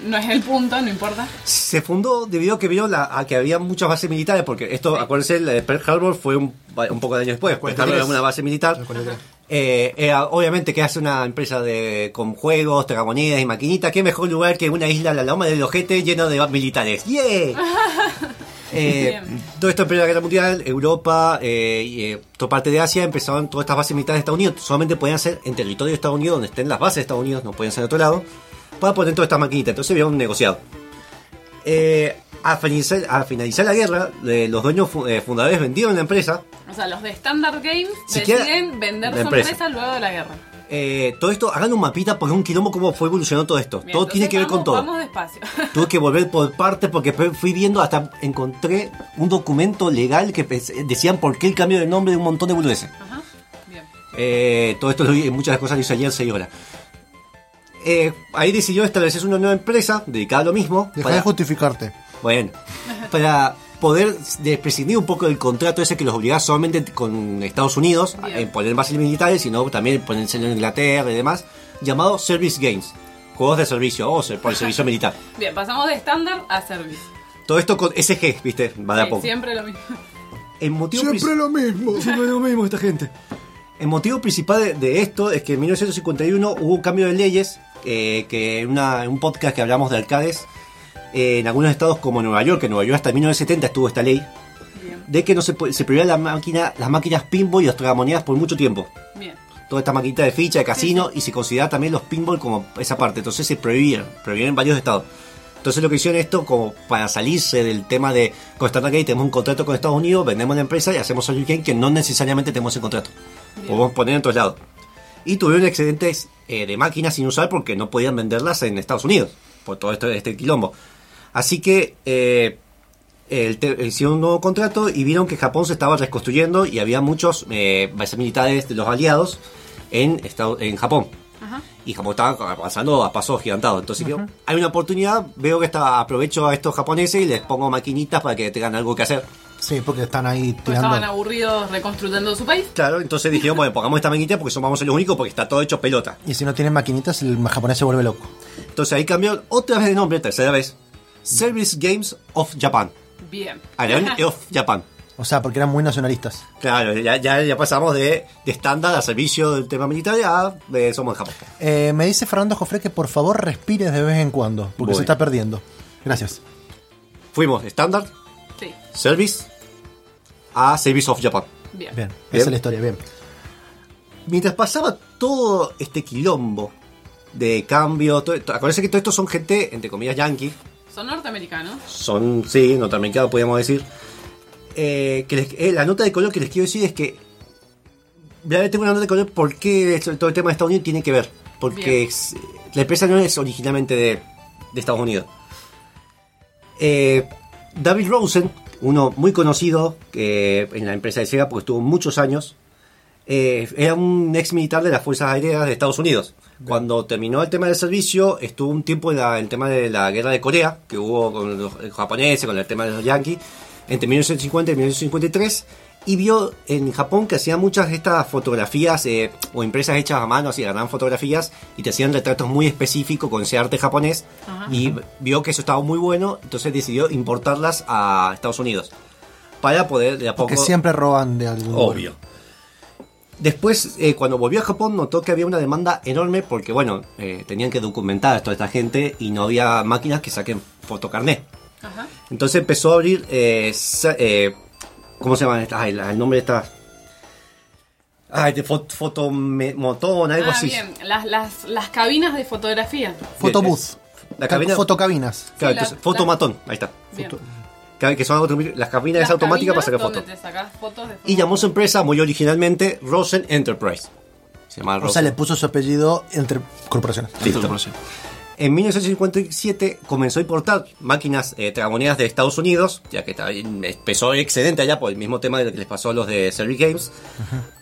No es el punto, no importa. se fundó debido a que vio la, a que había muchas bases militares, porque esto, acuérdense, la de Pearl Harbor fue un, un poco de años después. Pearl Harbor era una base militar. Eh, era, obviamente que hace una empresa de con juegos, tragamonedas y maquinitas. ¿Qué mejor lugar que una isla, la loma del ojete, lleno de militares? ¡Yeah! (laughs) Eh, todo esto en Primera Guerra Mundial, Europa eh, y eh, toda parte de Asia empezaron todas estas bases militares de Estados Unidos. Solamente podían ser en territorio de Estados Unidos, donde estén las bases de Estados Unidos, no podían ser en otro lado, para poner todas estas maquinitas. Entonces había un negociado. Eh, a, finalizar, a finalizar la guerra, eh, los dueños eh, fundadores vendieron la empresa. O sea, los de Standard Games Siquiera deciden vender su empresa. empresa luego de la guerra. Eh, todo esto, hagan un mapita porque es un quilombo cómo fue evolucionando todo esto. Bien, todo tiene que ver con vamos- todo. Vamos despacio. (laughs) Tuve que volver por partes porque fui viendo hasta encontré un documento legal que decían por qué el cambio de nombre de un montón de boludeces. Ajá. Bien. Eh, todo esto, lo vi- muchas cosas lo hice ayer 6 horas. Eh, ahí decidió establecerse una nueva empresa dedicada a lo mismo. Deja para- de justificarte. Bueno, para poder de- prescindir un poco del contrato ese que los obligaba solamente con Estados Unidos en poner bases militares, sino también ponerse en Inglaterra y demás, llamado Service Games, juegos de servicio o por el servicio militar. (laughs) Bien, pasamos de Standard a Service. Todo esto con SG, ¿viste? Va de a Sí, poco. siempre lo mismo. El motivo Siempre lo mismo. Siempre lo mismo esta gente. El motivo principal de, de esto es que en 1951 hubo un cambio de leyes, eh, que en una- en un podcast que hablamos de arcades, eh, en algunos estados como Nueva York, que en Nueva York hasta 1970 estuvo esta ley, Bien, de que no se, se prohibían la máquina, las máquinas pinball y las tragamonedas por mucho tiempo. bien. Toda esta maquinita de ficha, de casino, y se consideraba también los pinball como esa parte. Entonces se prohibían, prohibían en varios estados. Entonces lo que hicieron esto como para salirse del tema de con Standard Gate tenemos un contrato con Estados Unidos, vendemos la empresa y hacemos Game que no necesariamente tenemos el contrato. Podemos poner en otros lados. Y tuvieron excedentes eh, de máquinas sin usar porque no podían venderlas en Estados Unidos por todo esto, este quilombo. Así que eh, el hicieron un nuevo contrato y vieron que Japón se estaba reconstruyendo y había muchos eh, bases militares de los aliados en, en Japón. Ajá. Y Japón estaba avanzando a pasos gigantados. Entonces digo, hay una oportunidad, veo que está, aprovecho a estos japoneses y les pongo maquinitas para que tengan algo que hacer. Sí, porque están ahí Pues estaban tirando. aburridos reconstruyendo su país. Claro, entonces dijeron, bueno, pongamos esta maquinita porque somos los únicos porque está todo hecho pelota. Y si no tienen maquinitas, el japonés se vuelve loco. Entonces ahí cambió otra vez de nombre, tercera vez. Service Games of Japan. Bien. Ariane (laughs) of Japan. O sea, porque eran muy nacionalistas. Claro, ya, ya, ya pasamos de, de estándar a servicio del tema militar a eh, somos de Japón. Eh, me dice Fernando Jofre que por favor respires de vez en cuando, porque Voy. se está perdiendo. Gracias. Fuimos estándar, Sí. service, a Service of Japan. Bien. Bien, Bien. esa es la historia, bien. Mientras pasaba todo este quilombo de cambio, todo, acuérdense que todo esto son gente, entre comillas, yankee, Son norteamericanos. son, sí, norteamericanos, podríamos decir. Eh, que les- eh, la nota de color que les quiero decir es que. Ya tengo una nota de color porque todo el tema de Estados Unidos tiene que ver. Porque es- la empresa no es originalmente de, de Estados Unidos. Eh, David Rosen, uno muy conocido que en la empresa de Sega porque estuvo muchos años, eh, era un ex militar de las Fuerzas Aéreas de Estados Unidos. Cuando terminó el tema del servicio, estuvo un tiempo en la- el tema de la guerra de Corea, que hubo con los japoneses, con el tema de los yankees, entre 1950 y 1953, y vio en Japón que hacían muchas de estas fotografías eh, o empresas hechas a mano, así agarraban fotografías y te hacían retratos muy específicos con ese arte japonés, Ajá. y vio que eso estaba muy bueno, entonces decidió importarlas a Estados Unidos para poder de a poco... Porque siempre roban de algún Obvio. Después, eh, cuando volvió a Japón, notó que había una demanda enorme porque, bueno, eh, tenían que documentar a toda esta gente y no había máquinas que saquen fotocarné. Ajá. Entonces empezó a abrir, eh, eh, ¿cómo se llaman estas? Ay, la- el nombre de estas... Ay, de fot- fotomotón, algo Ah, así. bien. Las, las, las cabinas de fotografía. Fotobooth. La cabina... Fotocabinas. Claro, Sí, la- entonces, fotomatón, ahí está. Bien. Que son las cabinas Las automáticas para cabinas sacar fotos. fotos de Y llamó su empresa muy originalmente Rosen Enterprise. Se llama O sea, Rosen. le puso su apellido entre corporaciones. Listo. En 1957 comenzó a importar máquinas eh, tragamonedas de Estados Unidos, ya que empezó excedente allá por el mismo tema de lo que les pasó a los de Service Games,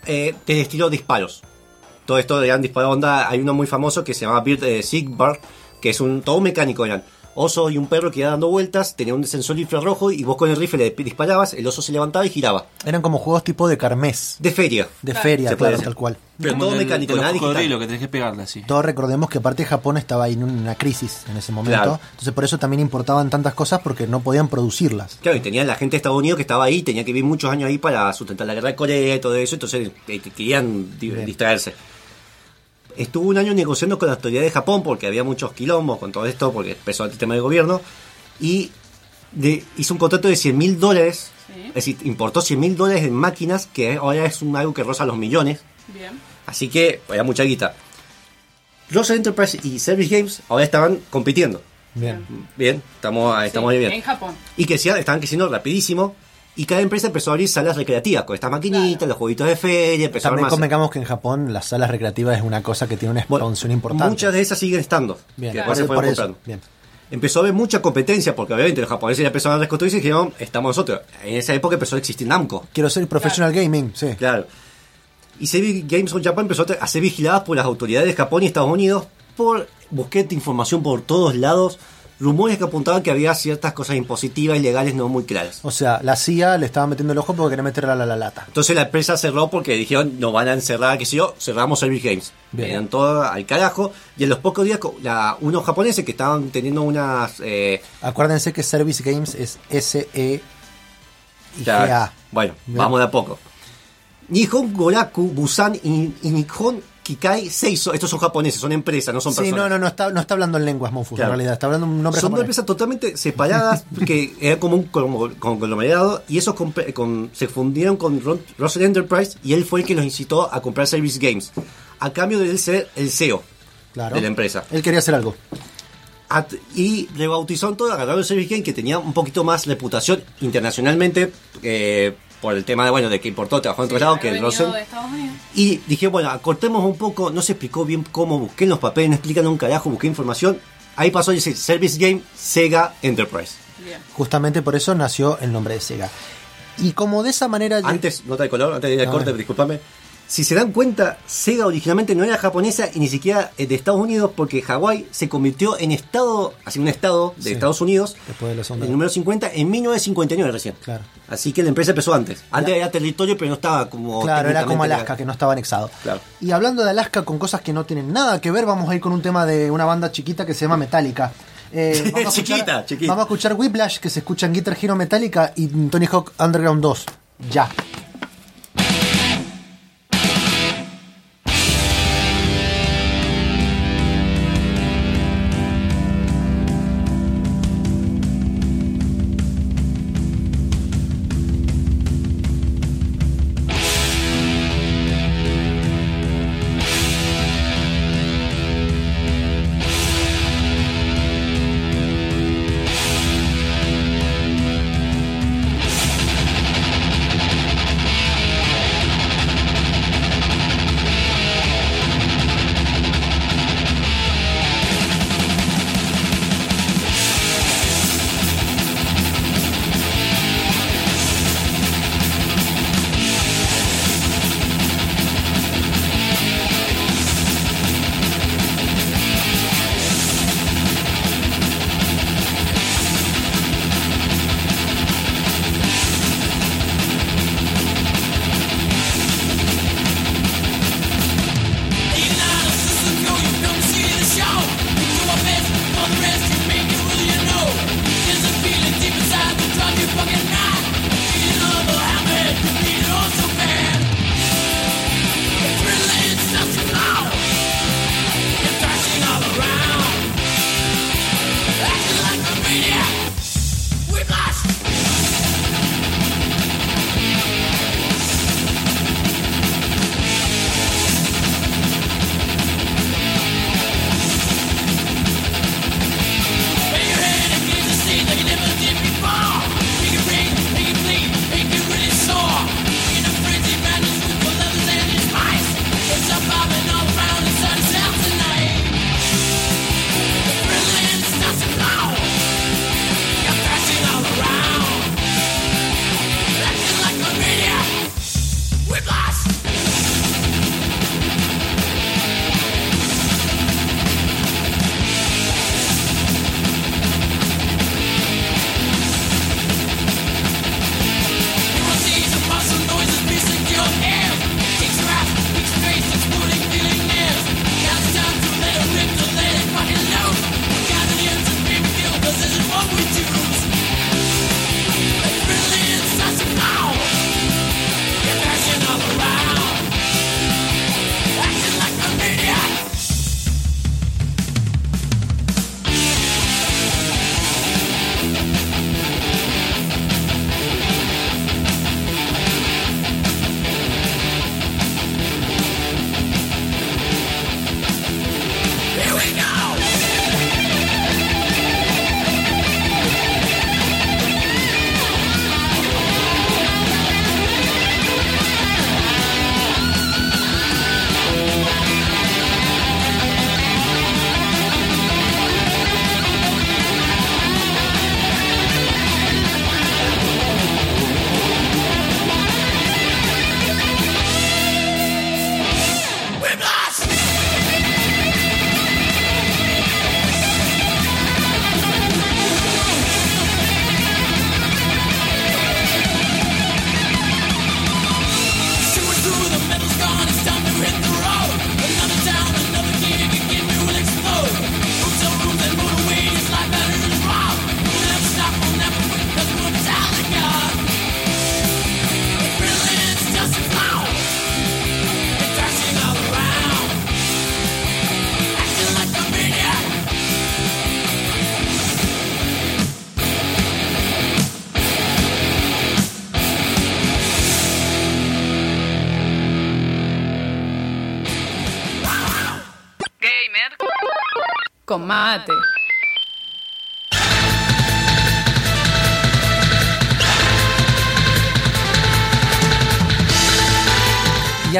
eh, de estilo disparos. Todo esto eran disparos onda. Hay uno muy famoso que se llama Bird eh, Sigbar, que es un todo un mecánico. Eran oso y un perro que iba dando vueltas, tenía un sensor infrarrojo y vos con el rifle le disparabas, el oso se levantaba y giraba. Eran como juegos tipo de carmes. De feria. De Claro. feria, Se puede claro, tal cual. Pero Como todo del- mecánico, nada digital. que tenés que pegarle así. Todos recordemos que aparte Japón estaba en una crisis en ese momento. Claro. Entonces por eso también importaban tantas cosas porque no podían producirlas. Claro, y tenían la gente de Estados Unidos que estaba ahí, tenía que vivir muchos años ahí para sustentar la guerra de Corea y todo eso, entonces eh, querían di- distraerse. Estuvo un año negociando con la autoridad de Japón porque había muchos quilombos con todo esto, porque empezó el tema del gobierno, y de- hizo un contrato de 100 mil dólares, Sí. es decir, importó 100 mil dólares en máquinas, que ahora es un, algo que roza los millones, Bien. así que era mucha guita. Los Enterprise y Service Games ahora estaban compitiendo. Bien. Bien, estamos, estamos Sí, bien. En Japón. Y que estaban creciendo rapidísimo. Y cada empresa empezó a abrir salas recreativas con estas maquinitas, los jueguitos de feria, empezó a También armarse. convengamos que en Japón las salas recreativas es una cosa que tiene una Bueno, expansión importante. Muchas de esas siguen estando. Bien, que por eso. Bien. Empezó a haber mucha competencia porque obviamente los japoneses ya empezaron a reconstruirse y dijeron, estamos nosotros. En esa época empezó a existir Namco. Quiero ser professional gaming, sí. Claro. Y Sebi Games on Japan empezó a ser vigiladas por las autoridades de Japón y Estados Unidos por busqué de información por todos lados. Rumores que apuntaban que había ciertas cosas impositivas y legales no muy claras. O sea, la CIA le estaba metiendo el ojo porque quería meterla a la, la lata. Entonces la empresa cerró porque dijeron, no van a encerrar, qué sé yo, cerramos Service Games. Bien. Eran todo al carajo. Y en los pocos días, la- unos japoneses que estaban teniendo unas... Eh, Acuérdense que Service Games es S-E y ya- G-A. bueno, Bien. vamos de a poco. Nihon Goraku, Busan y, y Nihon Kikai Seiso. Estos son japoneses, son empresas, no son Sí, personas. no, no, no está, no está hablando en lenguas, Monfus, Claro. en realidad. Está hablando un nombre Son dos empresas totalmente separadas (laughs) que eran como un conglomerado y esos con- se fundieron con Ron- Russell Enterprise y él fue el que los incitó a comprar Service Games a cambio de él ser el CEO Claro. de la empresa. Él quería hacer algo. At- y rebautizaron todo, agarraron el Service Game que tenía un poquito más reputación internacionalmente eh, por el tema de bueno de que importó, trabajó en otro lado que el Russell. de Estados Unidos. Y dije, bueno, acortemos un poco, no se explicó bien cómo busqué en los papeles, no explican un carajo, busqué información. Ahí pasó decir Service Game Sega Enterprise. Bien. Justamente por eso nació el nombre de Sega. Y como de esa manera... Antes, nota de color, antes de ir al corte, ver. Si se dan cuenta, Sega originalmente no era japonesa y ni siquiera eh, de Estados Unidos, porque Hawái se convirtió en estado, así un estado de Sí. Estados Unidos, Después de ondas. el número 50, en 1959 recién. Claro. Así que la empresa empezó antes. Antes era territorio, pero no estaba como. Claro, era como Alaska, que no estaba anexado. Claro. Y hablando de Alaska con cosas que no tienen nada que ver, vamos a ir con un tema de una banda chiquita que se llama Metallica. Eh, (laughs) vamos, a escuchar, Chiquita, chiquita. vamos a escuchar Whiplash, que se escucha en Guitar Hero Metallica, y Tony Hawk Underground 2. Ya.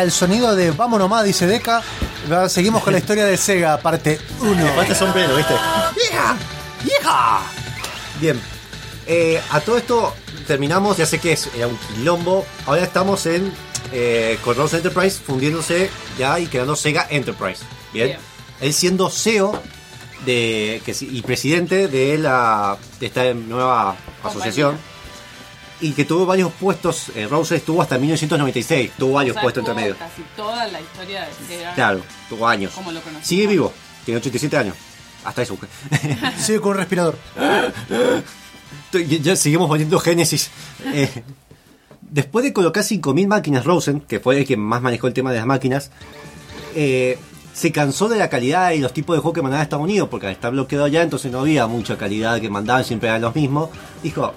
Al sonido de Vamos nomás, dice Deca, seguimos con la historia de Sega, parte 1. Me falta sombrero, ¿viste? ¡Hija! ¡Hija! Bien. Eh, a todo esto terminamos, ya sé que es era un quilombo. Ahora estamos en eh, Enterprise fundiéndose ya y quedando Sega Enterprise. Bien. Él siendo CEO de, que, y presidente de, la, de esta nueva asociación. Y que tuvo varios puestos. eh, Rose estuvo hasta 1996. Tuvo varios O sea, puestos entre medio. Casi toda la historia de Sega. Claro, tuvo años. Como lo conocemos. Sigue vivo. Tiene 87 años. Hasta eso. (laughs) Sigue con un respirador. Ya, ya seguimos poniendo Génesis. Eh, después de colocar 5.000 máquinas Rosen, que fue el que más manejó el tema de las máquinas, eh, se cansó de la calidad y los tipos de juego que mandaba a Estados Unidos, porque al estar bloqueado allá, entonces no había mucha calidad que mandaban, siempre eran los mismos. Dijo,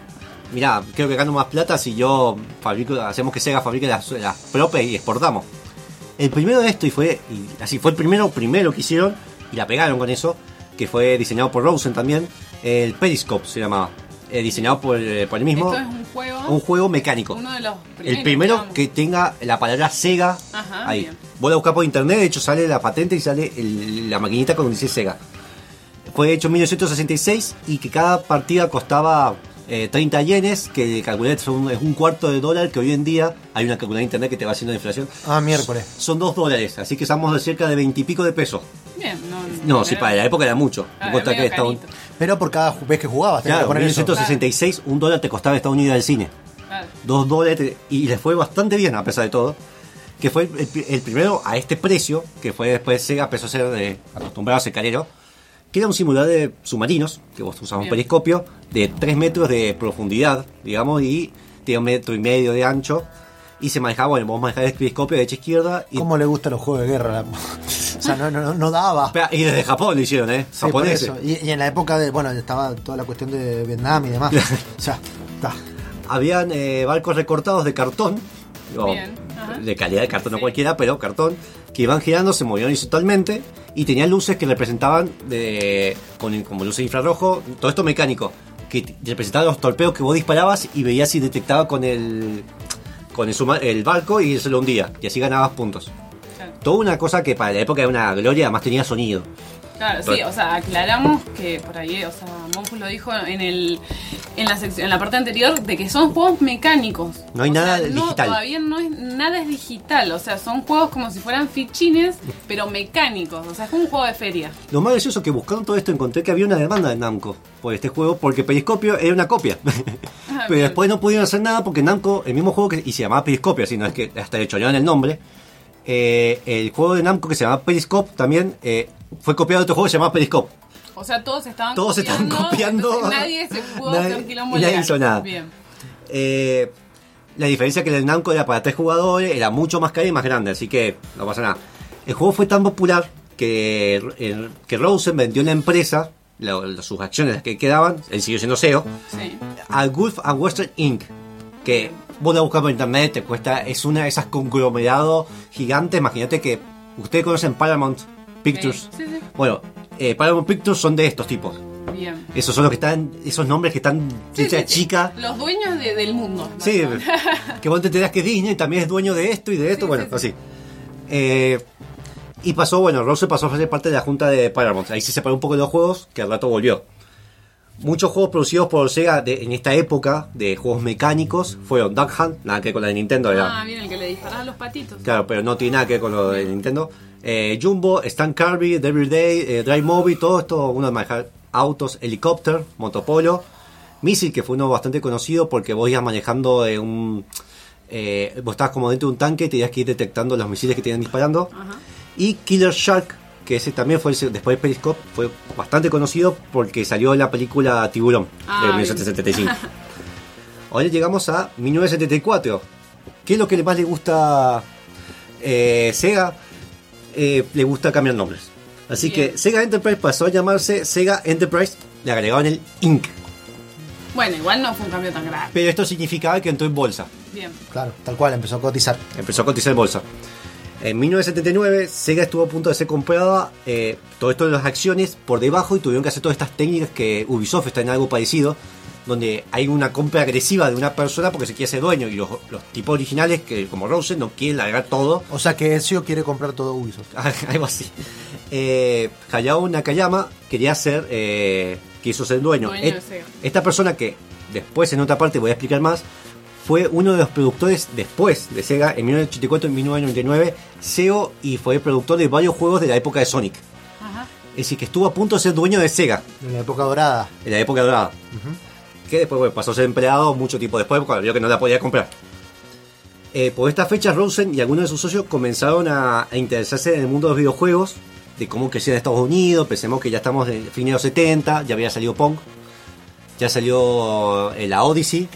mira, creo que gano más plata si yo fabrico, hacemos que Sega fabrique las, las propias y exportamos. El primero de esto, y fue y así fue el primero, primero que hicieron, y la pegaron con eso, que fue diseñado por Rosen también, el Periscope se llamaba, eh, diseñado por, eh, por el mismo, Esto es un juego. un juego mecánico. Uno de los el primero digamos. que tenga la palabra Sega Ajá, ahí. bien. Voy a buscar por internet, de hecho sale la patente y sale el- la maquinita con dice Sega. Fue hecho en 1966 y que cada partida costaba eh, 30 yenes, que calculé son- es un cuarto de dólar, que hoy en día hay una calculadora de internet que te va haciendo la inflación. Ah, miércoles. Son 2 dólares, así que estamos de cerca de 20 y pico de pesos. Bien, no. No, sí, para la época era mucho. Ah, medio que carito. Pero por cada vez que jugabas, tenías Claro, que en poner eso. 1966 un dólar te costaba Estados Unidos al cine. Claro. dos dólares y les fue bastante bien a pesar de todo. Que fue el, el primero a este precio, que fue después Sega empezó a ser de, acostumbrado a ser carero, que era un simulador de submarinos, que vos usabas un periscopio, de 3 metros de profundidad, digamos, y tenía un metro y medio de ancho, y se manejaba, bueno, vos manejabas el periscopio de derecha a izquierda, y, ¿Cómo le gustan los juegos de guerra? (laughs) O sea, no, no, no daba. Y desde Japón lo hicieron, ¿eh? Sí, Japoneses. Y, y en la época de, bueno, estaba toda la cuestión de Vietnam y demás. o sea, está. Habían eh, barcos recortados de cartón, Bien. De calidad de cartón no cualquiera, pero cartón, que iban girando, se movían horizontalmente y tenían luces que representaban de, con, como luces infrarrojo, todo esto mecánico, que representaban los torpedos que vos disparabas y veías si detectaba con el con el, suma- el barco y se lo hundía, y así ganabas puntos. Toda una cosa que para la época era una gloria, además tenía sonido. Claro, sí, o sea, aclaramos que por ahí, o sea, Monfus lo dijo en el en la sección, en la parte anterior de que son juegos mecánicos. No hay O nada sea, no, digital. Todavía no es nada es digital, o sea, son juegos como si fueran fichines, pero mecánicos, o sea, es un juego de feria. Lo más gracioso que buscando todo esto encontré que había una demanda de Namco por este juego porque Periscopio era una copia. Ah, (laughs) Pero bien. después no pudieron hacer nada porque Namco, el mismo juego que y se llamaba Periscopio, así no es que hasta le chorearon el nombre. Eh, el juego de Namco que se llamaba Periscope también eh, fue copiado de otro juego que se llamaba Periscope. O sea, todos estaban Todos estaban copiando. nadie se pudo Nadie- nadie hizo nada. Bien. Eh, la diferencia es que el Namco era para tres jugadores, era mucho más caro y más grande, así que no pasa nada. El juego fue tan popular que, que Rosen vendió la empresa, sus acciones que quedaban, él siguió siendo CEO, Sí. a Gulf and Western Inc. Que vos la buscas por internet, te cuesta, es una de esas conglomerados gigantes. Imagínate que ustedes conocen Paramount Pictures. Sí, sí, sí. Bueno, eh, Paramount Pictures son de estos tipos. Bien. Esos son los que están, esos nombres que están sí. chica. Los dueños de- del mundo. Sí, (laughs) que vos te enterás que Disney también es dueño de esto y de esto, bueno, sí, sí. así. Eh, y pasó, bueno, Rose pasó a ser parte de la junta de Paramount. Ahí se separó un poco de los juegos, que al rato volvió. Muchos juegos producidos por Sega de- en esta época de juegos mecánicos fueron Duck Hunt, nada que ver con la de Nintendo, era, Ah, bien, el que le disparaba a los patitos. claro, pero no tiene nada que ver con lo de Nintendo. Eh, Jumbo, Stan Kirby, Devil Day, eh, Drive Movie, todo esto, uno de manejar autos, helicóptero, motopolo. Missile, que fue uno bastante conocido porque vos ibas manejando eh, un. eh, vos estabas como dentro de un tanque y tenías que ir detectando los misiles que te iban disparando. Ajá. Y Killer Shark, que ese también fue después de Periscope, fue bastante conocido porque salió la película Tiburón de bien. 1975. Ahora llegamos a 1974. ¿Qué es lo que más le gusta eh, Sega? Eh, le gusta cambiar nombres. Así Bien. que Sega Enterprise pasó a llamarse Sega Enterprise, le agregaron el Inc. Bueno, igual no fue un cambio tan grave. Pero esto significaba que entró en bolsa. Bien. Claro, tal cual, empezó a cotizar. Empezó a cotizar en bolsa. En 1979, Sega estuvo a punto de ser comprada, eh, todo esto de las acciones, por debajo y tuvieron que hacer todas estas técnicas que Ubisoft está en algo parecido, donde hay una compra agresiva de una persona porque se quiere ser dueño y los, los tipos originales, que como Rosen, no quieren largar todo, O sea que Ezio quiere comprar todo Ubisoft. (laughs) algo así. Eh, Hayao Nakayama quería ser, eh, quiso ser dueño. Dueño Et- Sega. esta persona que después en otra parte voy a explicar más, fue uno de los productores después de Sega en 1984 y 1999, CEO y fue productor de varios juegos de la época de Sonic. Ajá. Es decir, que estuvo a punto de ser dueño de Sega En la época dorada. en la época dorada. Que después bueno, pasó a ser empleado mucho tiempo después cuando vio que no la podía comprar. Eh, por esta fecha, Rosen y algunos de sus socios comenzaron a, a interesarse en el mundo de los videojuegos, de cómo crecía en Estados Unidos. Pensemos que ya estamos en fines de los 70, ya había salido Pong, ya salió eh, la Odyssey,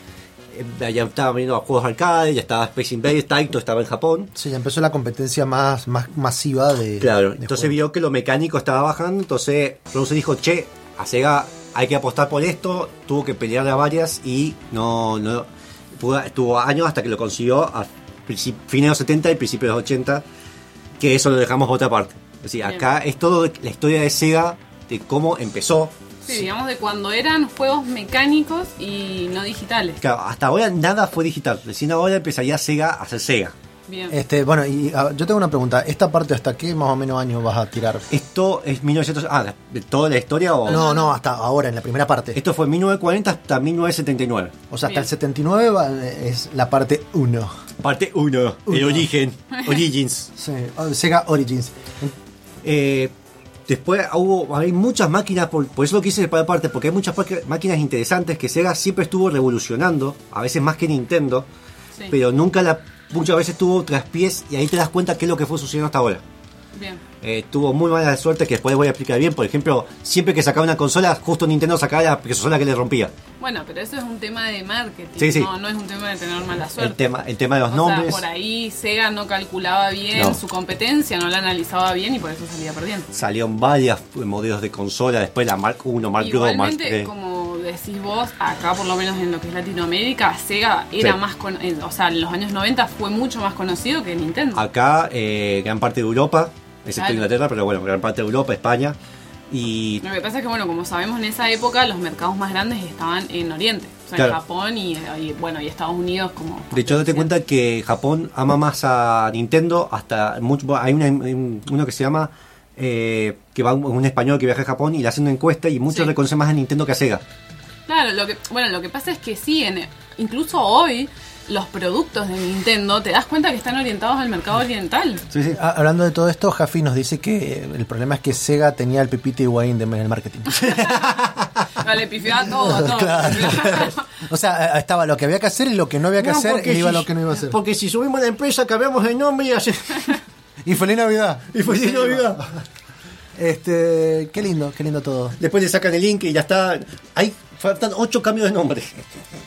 ya estaban viendo los juegos arcade, ya estaba Space Invaders, Taito estaba en Japón. Sí, ya empezó la competencia más, más masiva de. Claro, de entonces juegos. vio que lo mecánico estaba bajando, entonces Rosen dijo, che, a Sega hay que apostar por esto, tuvo que pelear a varias y no, no pudo- estuvo años hasta que lo consiguió a fines de los 70 y principios de los 80, que eso lo dejamos otra parte. Es decir, Bien. acá es todo la historia de Sega, de cómo empezó. Sí, digamos de cuando eran juegos mecánicos y no digitales. Claro, hasta ahora nada fue digital, recién ahora empezaría Sega a hacer Sega. Bien. Este, bueno, y ah, yo tengo una pregunta. ¿Esta parte hasta qué más o menos años vas a tirar? Esto es 1900... Ah, ¿de toda la historia o...? No, no, hasta ahora, en la primera parte. Esto fue 1940 hasta 1979. O sea, hasta Bien. el 79 va- es la parte 1. Parte 1, el origen, (laughs) Origins. Sí, oh, Sega Origins. Eh, después hubo, hay muchas máquinas, por, por eso lo quise separar aparte, porque hay muchas máquinas interesantes que Sega siempre estuvo revolucionando, a veces más que Nintendo, Sí. pero nunca la, muchas veces tuvo traspiés y ahí te das cuenta qué es lo que fue sucediendo hasta ahora. Bien. Eh, tuvo muy mala suerte que después voy a explicar bien, por ejemplo, siempre que sacaba una consola, justo Nintendo sacaba la consola que le rompía. Bueno, pero eso es un tema de marketing. Sí, sí. No, no es un tema de tener mala suerte. El tema, el tema de los o nombres. sea, por ahí Sega no calculaba bien No. su competencia, no la analizaba bien y por eso salía perdiendo. Salieron varios modelos de consola, después la Mark 1, Mark 2, Mark Igualmente, 3. como decís vos, acá por lo menos en lo que es Latinoamérica, Sega era Sí. más con, o sea, en los años 90 fue mucho más conocido que Nintendo. Acá, eh, gran parte de Europa, excepto. Inglaterra, pero bueno, gran parte de Europa, España. Y Lo que pasa es que, bueno, como sabemos, en esa época los mercados más grandes estaban en Oriente. O sea, Claro. en Japón y, y, bueno, y Estados Unidos como... de hecho, date cuenta que Japón ama más a Nintendo. Hasta mucho, hay una- un- uno que se llama. eh, que va un, un español que viaja a Japón y le hacen una encuesta y muchos Sí. reconocen más a Nintendo que a Sega. Claro, lo que, bueno, lo que pasa es que sí, en, incluso hoy los productos de Nintendo te das cuenta que están orientados al mercado oriental. Sí, sí. Ah, hablando de todo esto, Jaffi nos dice que el problema es que Sega tenía el Pepito Higuaín de- en el marketing. (laughs) Vale, pifiaba todo, a todo. Claro. o sea, eh, estaba lo que había que hacer y lo que no había que No, hacer porque y iba si- lo que no iba a hacer. Porque si subimos la empresa, cambiamos el nombre y hace- (laughs) Y feliz Navidad. y feliz Navidad. Este, qué lindo, qué lindo todo. Después le sacan el link y ya está. Hay faltan ocho cambios de nombre.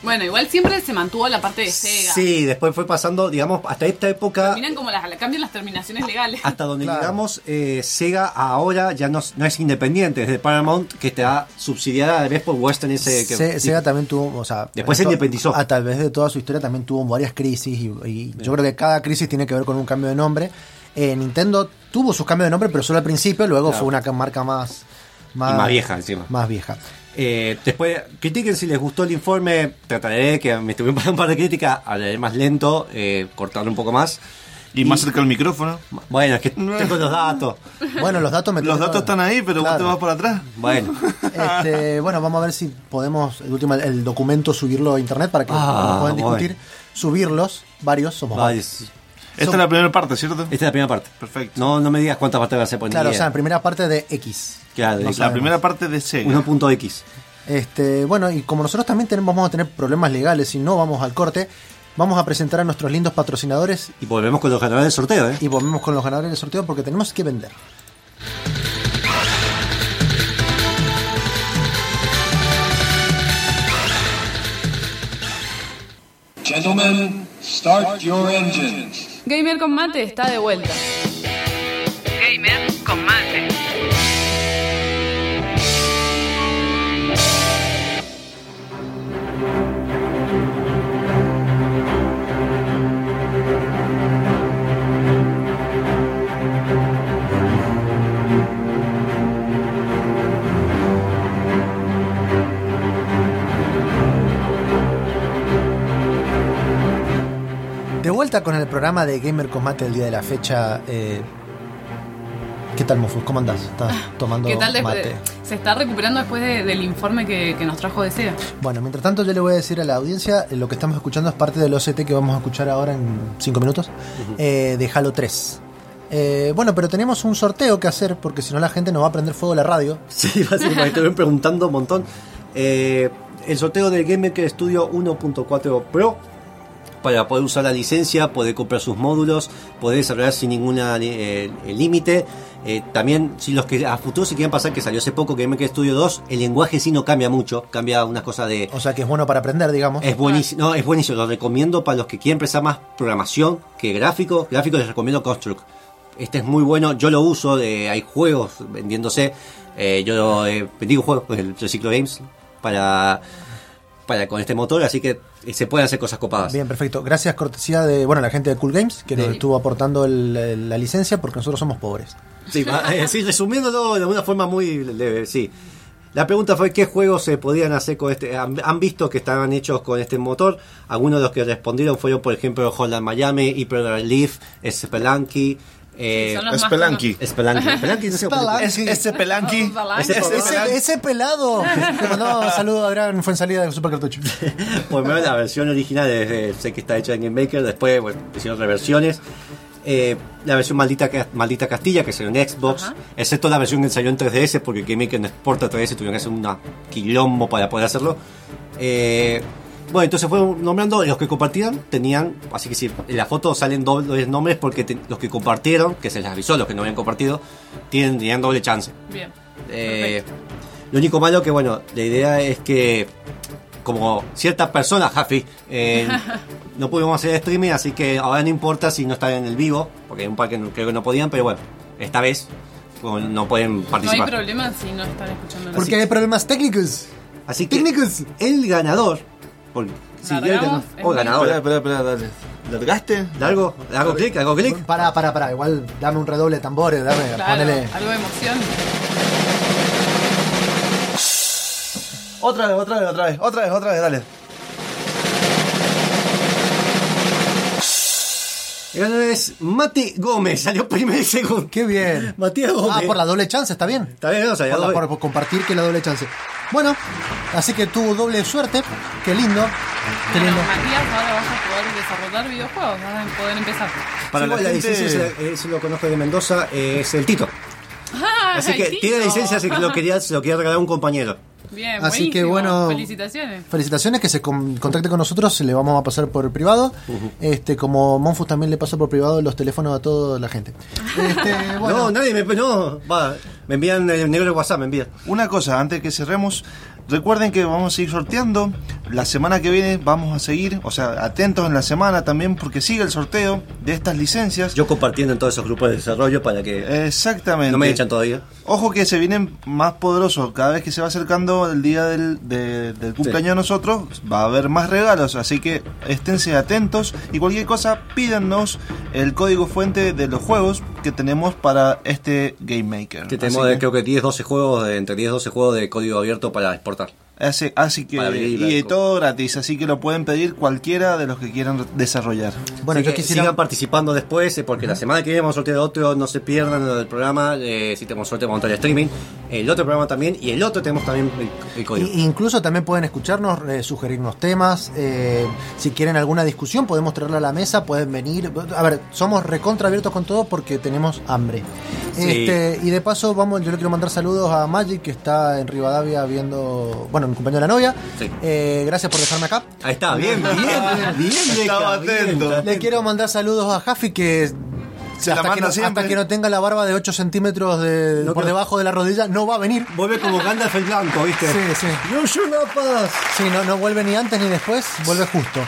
Bueno, igual siempre se mantuvo la parte de Sega. Sí, después fue pasando, digamos, hasta esta época. Miren como las, cambian las terminaciones legales. (laughs) Hasta donde Claro. llegamos, eh, Sega ahora ya no, no es independiente, es de Paramount que está subsidiada a la vez por Western ese que Se- Sega también tuvo, o sea, Después se independizó. A través de toda su historia también tuvo varias crisis y, y yo creo que cada crisis tiene que ver con un cambio de nombre. Eh, Nintendo tuvo sus cambios de nombre, pero solo al principio, luego Claro. fue una ca- marca más, Y más vieja encima. Más vieja. Eh, después, critiquen si les gustó el informe. Trataré que me (laughs) para un par de críticas, leer más lento, eh, cortarlo un poco más. Y más cerca del micrófono. Bueno, es que tengo los datos. (laughs) Bueno, los datos me Los datos están ahí, pero vos Claro. te vas por atrás. Bueno, (laughs) Este, bueno, vamos a ver si podemos, el, último, el documento, subirlo a internet para que Ah, lo puedan discutir. bueno. Subirlos, varios, somos varios. Esta es la primera parte, ¿cierto? esta es la primera parte. Perfecto. No, no me digas cuántas partes va a ser por Claro, o sea, en primera parte de X. Claro, no la La primera parte de Sega. 1.x. Este, bueno, y como nosotros también tenemos, vamos a tener problemas legales y no vamos al corte, vamos a presentar a nuestros lindos patrocinadores Y volvemos con los ganadores del sorteo, ¿eh? y volvemos con los ganadores del sorteo porque tenemos que vender. Gentlemen, start your engines. Gamer con mate está de vuelta. Gamer con mate. Programa de Gamer Combate el día de la fecha. eh, ¿Qué tal, Mofus? ¿Cómo andás? ¿Estás tomando ¿Qué tal mate? de- se está recuperando después de- del informe que, que nos trajo de SEGA. Bueno, mientras tanto yo le voy a decir a la audiencia, eh, lo que estamos escuchando es parte del OCT que vamos a escuchar ahora en 5 minutos, eh, de Halo 3. Eh, bueno, pero tenemos un sorteo que hacer porque si no la gente nos va a prender fuego la radio. (laughs) Sí, básicamente te ven preguntando un montón. Eh, el sorteo del Game Maker Studio 1.4 Pro para poder usar la licencia, poder comprar sus módulos, poder desarrollar sin ningún límite. Eh, también, si los que a futuro se quieren pasar, que salió hace poco Game Maker Studio 2, el lenguaje sí no cambia mucho, cambia unas cosas de... O sea que es bueno para aprender, digamos. Es buenísimo, no, es buenísimo, lo recomiendo para los que quieren empezar más programación que gráfico. Gráfico les recomiendo Construct. Este es muy bueno, yo lo uso, eh, hay juegos vendiéndose. eh, yo eh, bendigo juegos con el Reciclo Games para, para con este motor, así que eh, se pueden hacer cosas copadas. Bien, perfecto. Gracias, cortesía de bueno la gente de Cool Games que nos Sí. estuvo aportando el- el- la licencia porque nosotros somos pobres. Sí, va- eh, sí, resumiéndolo de una forma muy leve, sí. La pregunta fue qué juegos se podían hacer con este. Han, han visto que estaban hechos con este motor. Algunos de los que respondieron fueron, por ejemplo, Holland Miami, Hyper Leaf, Spelunky. Eh, (laughs) Spelunky. Es- Ese pelanqui. Ese- Ese Ese, pelanqui. ese pelado. (laughs) Un saludo a Adrián, fue en salida de Super Cartucho. (laughs) Primero la versión original, eh, sé que está hecha en Game Maker, después bueno, hicieron reversiones. Eh, la versión maldita, Ca- maldita Castilla, que salió en Xbox, Ajá. excepto la versión que salió en 3DS, porque Game Maker no exporta 3DS, tuvieron que hacer una quilombo para poder hacerlo. Eh, bueno, entonces fueron nombrando los que compartieron, tenían, así que si en la foto salen dobles nombres porque te- los que compartieron, que se les avisó, los que no habían compartido, tienen, tenían doble chance. Bien. Eh, lo único malo que, bueno, la idea es que, como ciertas personas, Jafi, eh, (laughs) no pudimos hacer streaming, así que ahora no importa si no están en el vivo, porque hay un par que no- creo que no podían, pero bueno, esta vez no pueden No hay participar. problema si no están escuchando la Porque hay problemas técnicos. así que Técnicos. el ganador, porque, sí, es oh, ganador, Espera, espera, espera, dale. ¿Largaste? largo, largo clic, largo clic. Para, para, para. Igual dame un redoble de tambores, dame, Claro, ponele. algo de emoción. Otra vez, otra vez, otra vez, otra vez, otra vez, dale. Ganador es Mate Gómez, salió primero y segundo. Qué bien. Matías Gómez. Ah, por la doble chance, está bien. Está bien, no, salió Por, la- por- por compartir que la doble chance. Bueno, así que tuvo doble suerte. Qué lindo. Qué Bueno, lindo. Matías, ahora vas a poder desarrollar videojuegos, vas a poder empezar. Para Sí, la bueno, gente- licencia, es- lo conozco de Mendoza, es el Tito. Ah, Así que el tiene Tito. licencia, así que lo quería, se lo quería regalar a un compañero. Bien, Así que, bueno, Felicitaciones. Felicitaciones, que se con- contacte con nosotros, le vamos a pasar por privado. Este, como Monfus también le pasa por privado los teléfonos a toda la gente. (laughs) Este, bueno, No, nadie me. No, va, me envían el negro de WhatsApp, me envían. Una cosa, antes de que cerremos, recuerden que vamos a seguir sorteando. La semana que viene vamos a seguir, o sea, atentos en la semana también, porque sigue el sorteo de estas licencias. Yo compartiendo en todos esos grupos de desarrollo para que Exactamente. no me echan todavía. Ojo que se vienen más poderosos. Cada vez que se va acercando el día del, de- del cumpleaños de nosotros, va a haber más regalos. Así que esténse atentos. Y cualquier cosa, pídanos el código fuente de los juegos que tenemos para este Game Maker. Que tenemos que, creo que 10, 12 juegos, entre 10, 12 juegos de código abierto para exportar. Así, así que y todo gratis. Así que lo pueden pedir cualquiera de los que quieran desarrollar. bueno, Así yo que quisiera. sigan participando después, eh, porque la semana que viene vamos a sortear otro, no se pierdan lo del programa, eh, si tenemos suerte vamos a montar el streaming, el otro programa también, y el otro tenemos también el, el código. I- Incluso también pueden escucharnos, eh, sugerirnos temas. eh, si quieren alguna discusión, podemos traerla a la mesa, pueden venir. A ver, somos recontra abiertos con todo porque tenemos hambre. Sí. Este, y de paso, vamos, yo le quiero mandar saludos a Magic, que está en Rivadavia viendo. Bueno, en compañía de la novia. Sí. Eh, gracias por dejarme acá. Ahí está, bien, bien, bien, (laughs) Estaba bien. atento. Le quiero mandar saludos a Jafi, que. Hasta, que no, siempre. hasta que no tenga la barba de 8 centímetros de, No por debajo de la rodilla, no va a venir. Vuelve como Gandalf el Blanco, ¿viste? Sí, sí. Sí, no, no vuelve ni antes ni después, vuelve justo.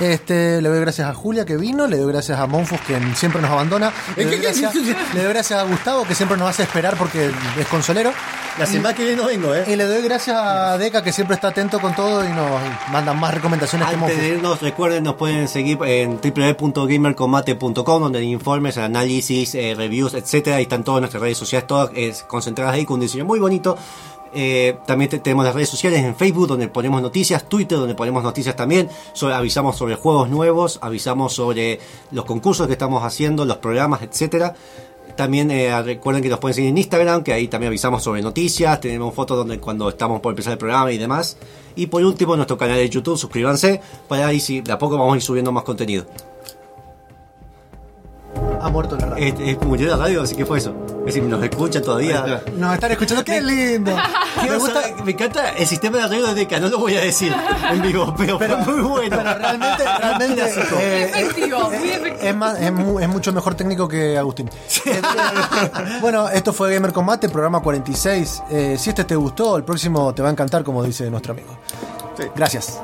Este, le doy gracias a Julia que vino, le doy gracias a Monfus que siempre nos abandona, le doy, gracias, le doy gracias a Gustavo que siempre nos hace esperar porque es consolero. La semana que viene no vengo, ¿eh? Y le doy gracias a Deca que siempre está atento con todo y nos mandan más recomendaciones que Antes Monfus. de irnos, recuerden, nos pueden seguir en www.gamercombate.com donde hay informes, análisis, eh, reviews, etcétera. Ahí están todas nuestras redes sociales, todas eh, concentradas ahí con un diseño muy bonito. Eh, también te- tenemos las redes sociales en Facebook donde ponemos noticias, Twitter donde ponemos noticias también, avisamos sobre juegos nuevos, avisamos sobre los concursos que estamos haciendo, los programas, etcétera. También eh, recuerden que nos pueden seguir en Instagram, que ahí también avisamos sobre noticias, tenemos fotos donde cuando estamos por empezar el programa y demás. Y por último, nuestro canal de YouTube, suscríbanse, para ahí si de a poco vamos a ir subiendo más contenido. Ha muerto la radio. Eh, eh, murió la radio, así que fue eso. Es decir, nos escuchan todavía. Nos están escuchando, qué lindo. (laughs) Me, Me gusta, me encanta el sistema de arreglo de Deca, no lo voy a decir en vivo, pero, pero, fue muy bueno. pero realmente, realmente (laughs) eh, efectivo, muy eh, efectivo. es, más, es, mu- es mucho mejor técnico que Agustín. Eh, (laughs) bueno, esto fue Gamer Combate, programa 46. Eh, si este te gustó, el próximo te va a encantar, como dice nuestro amigo. Gracias.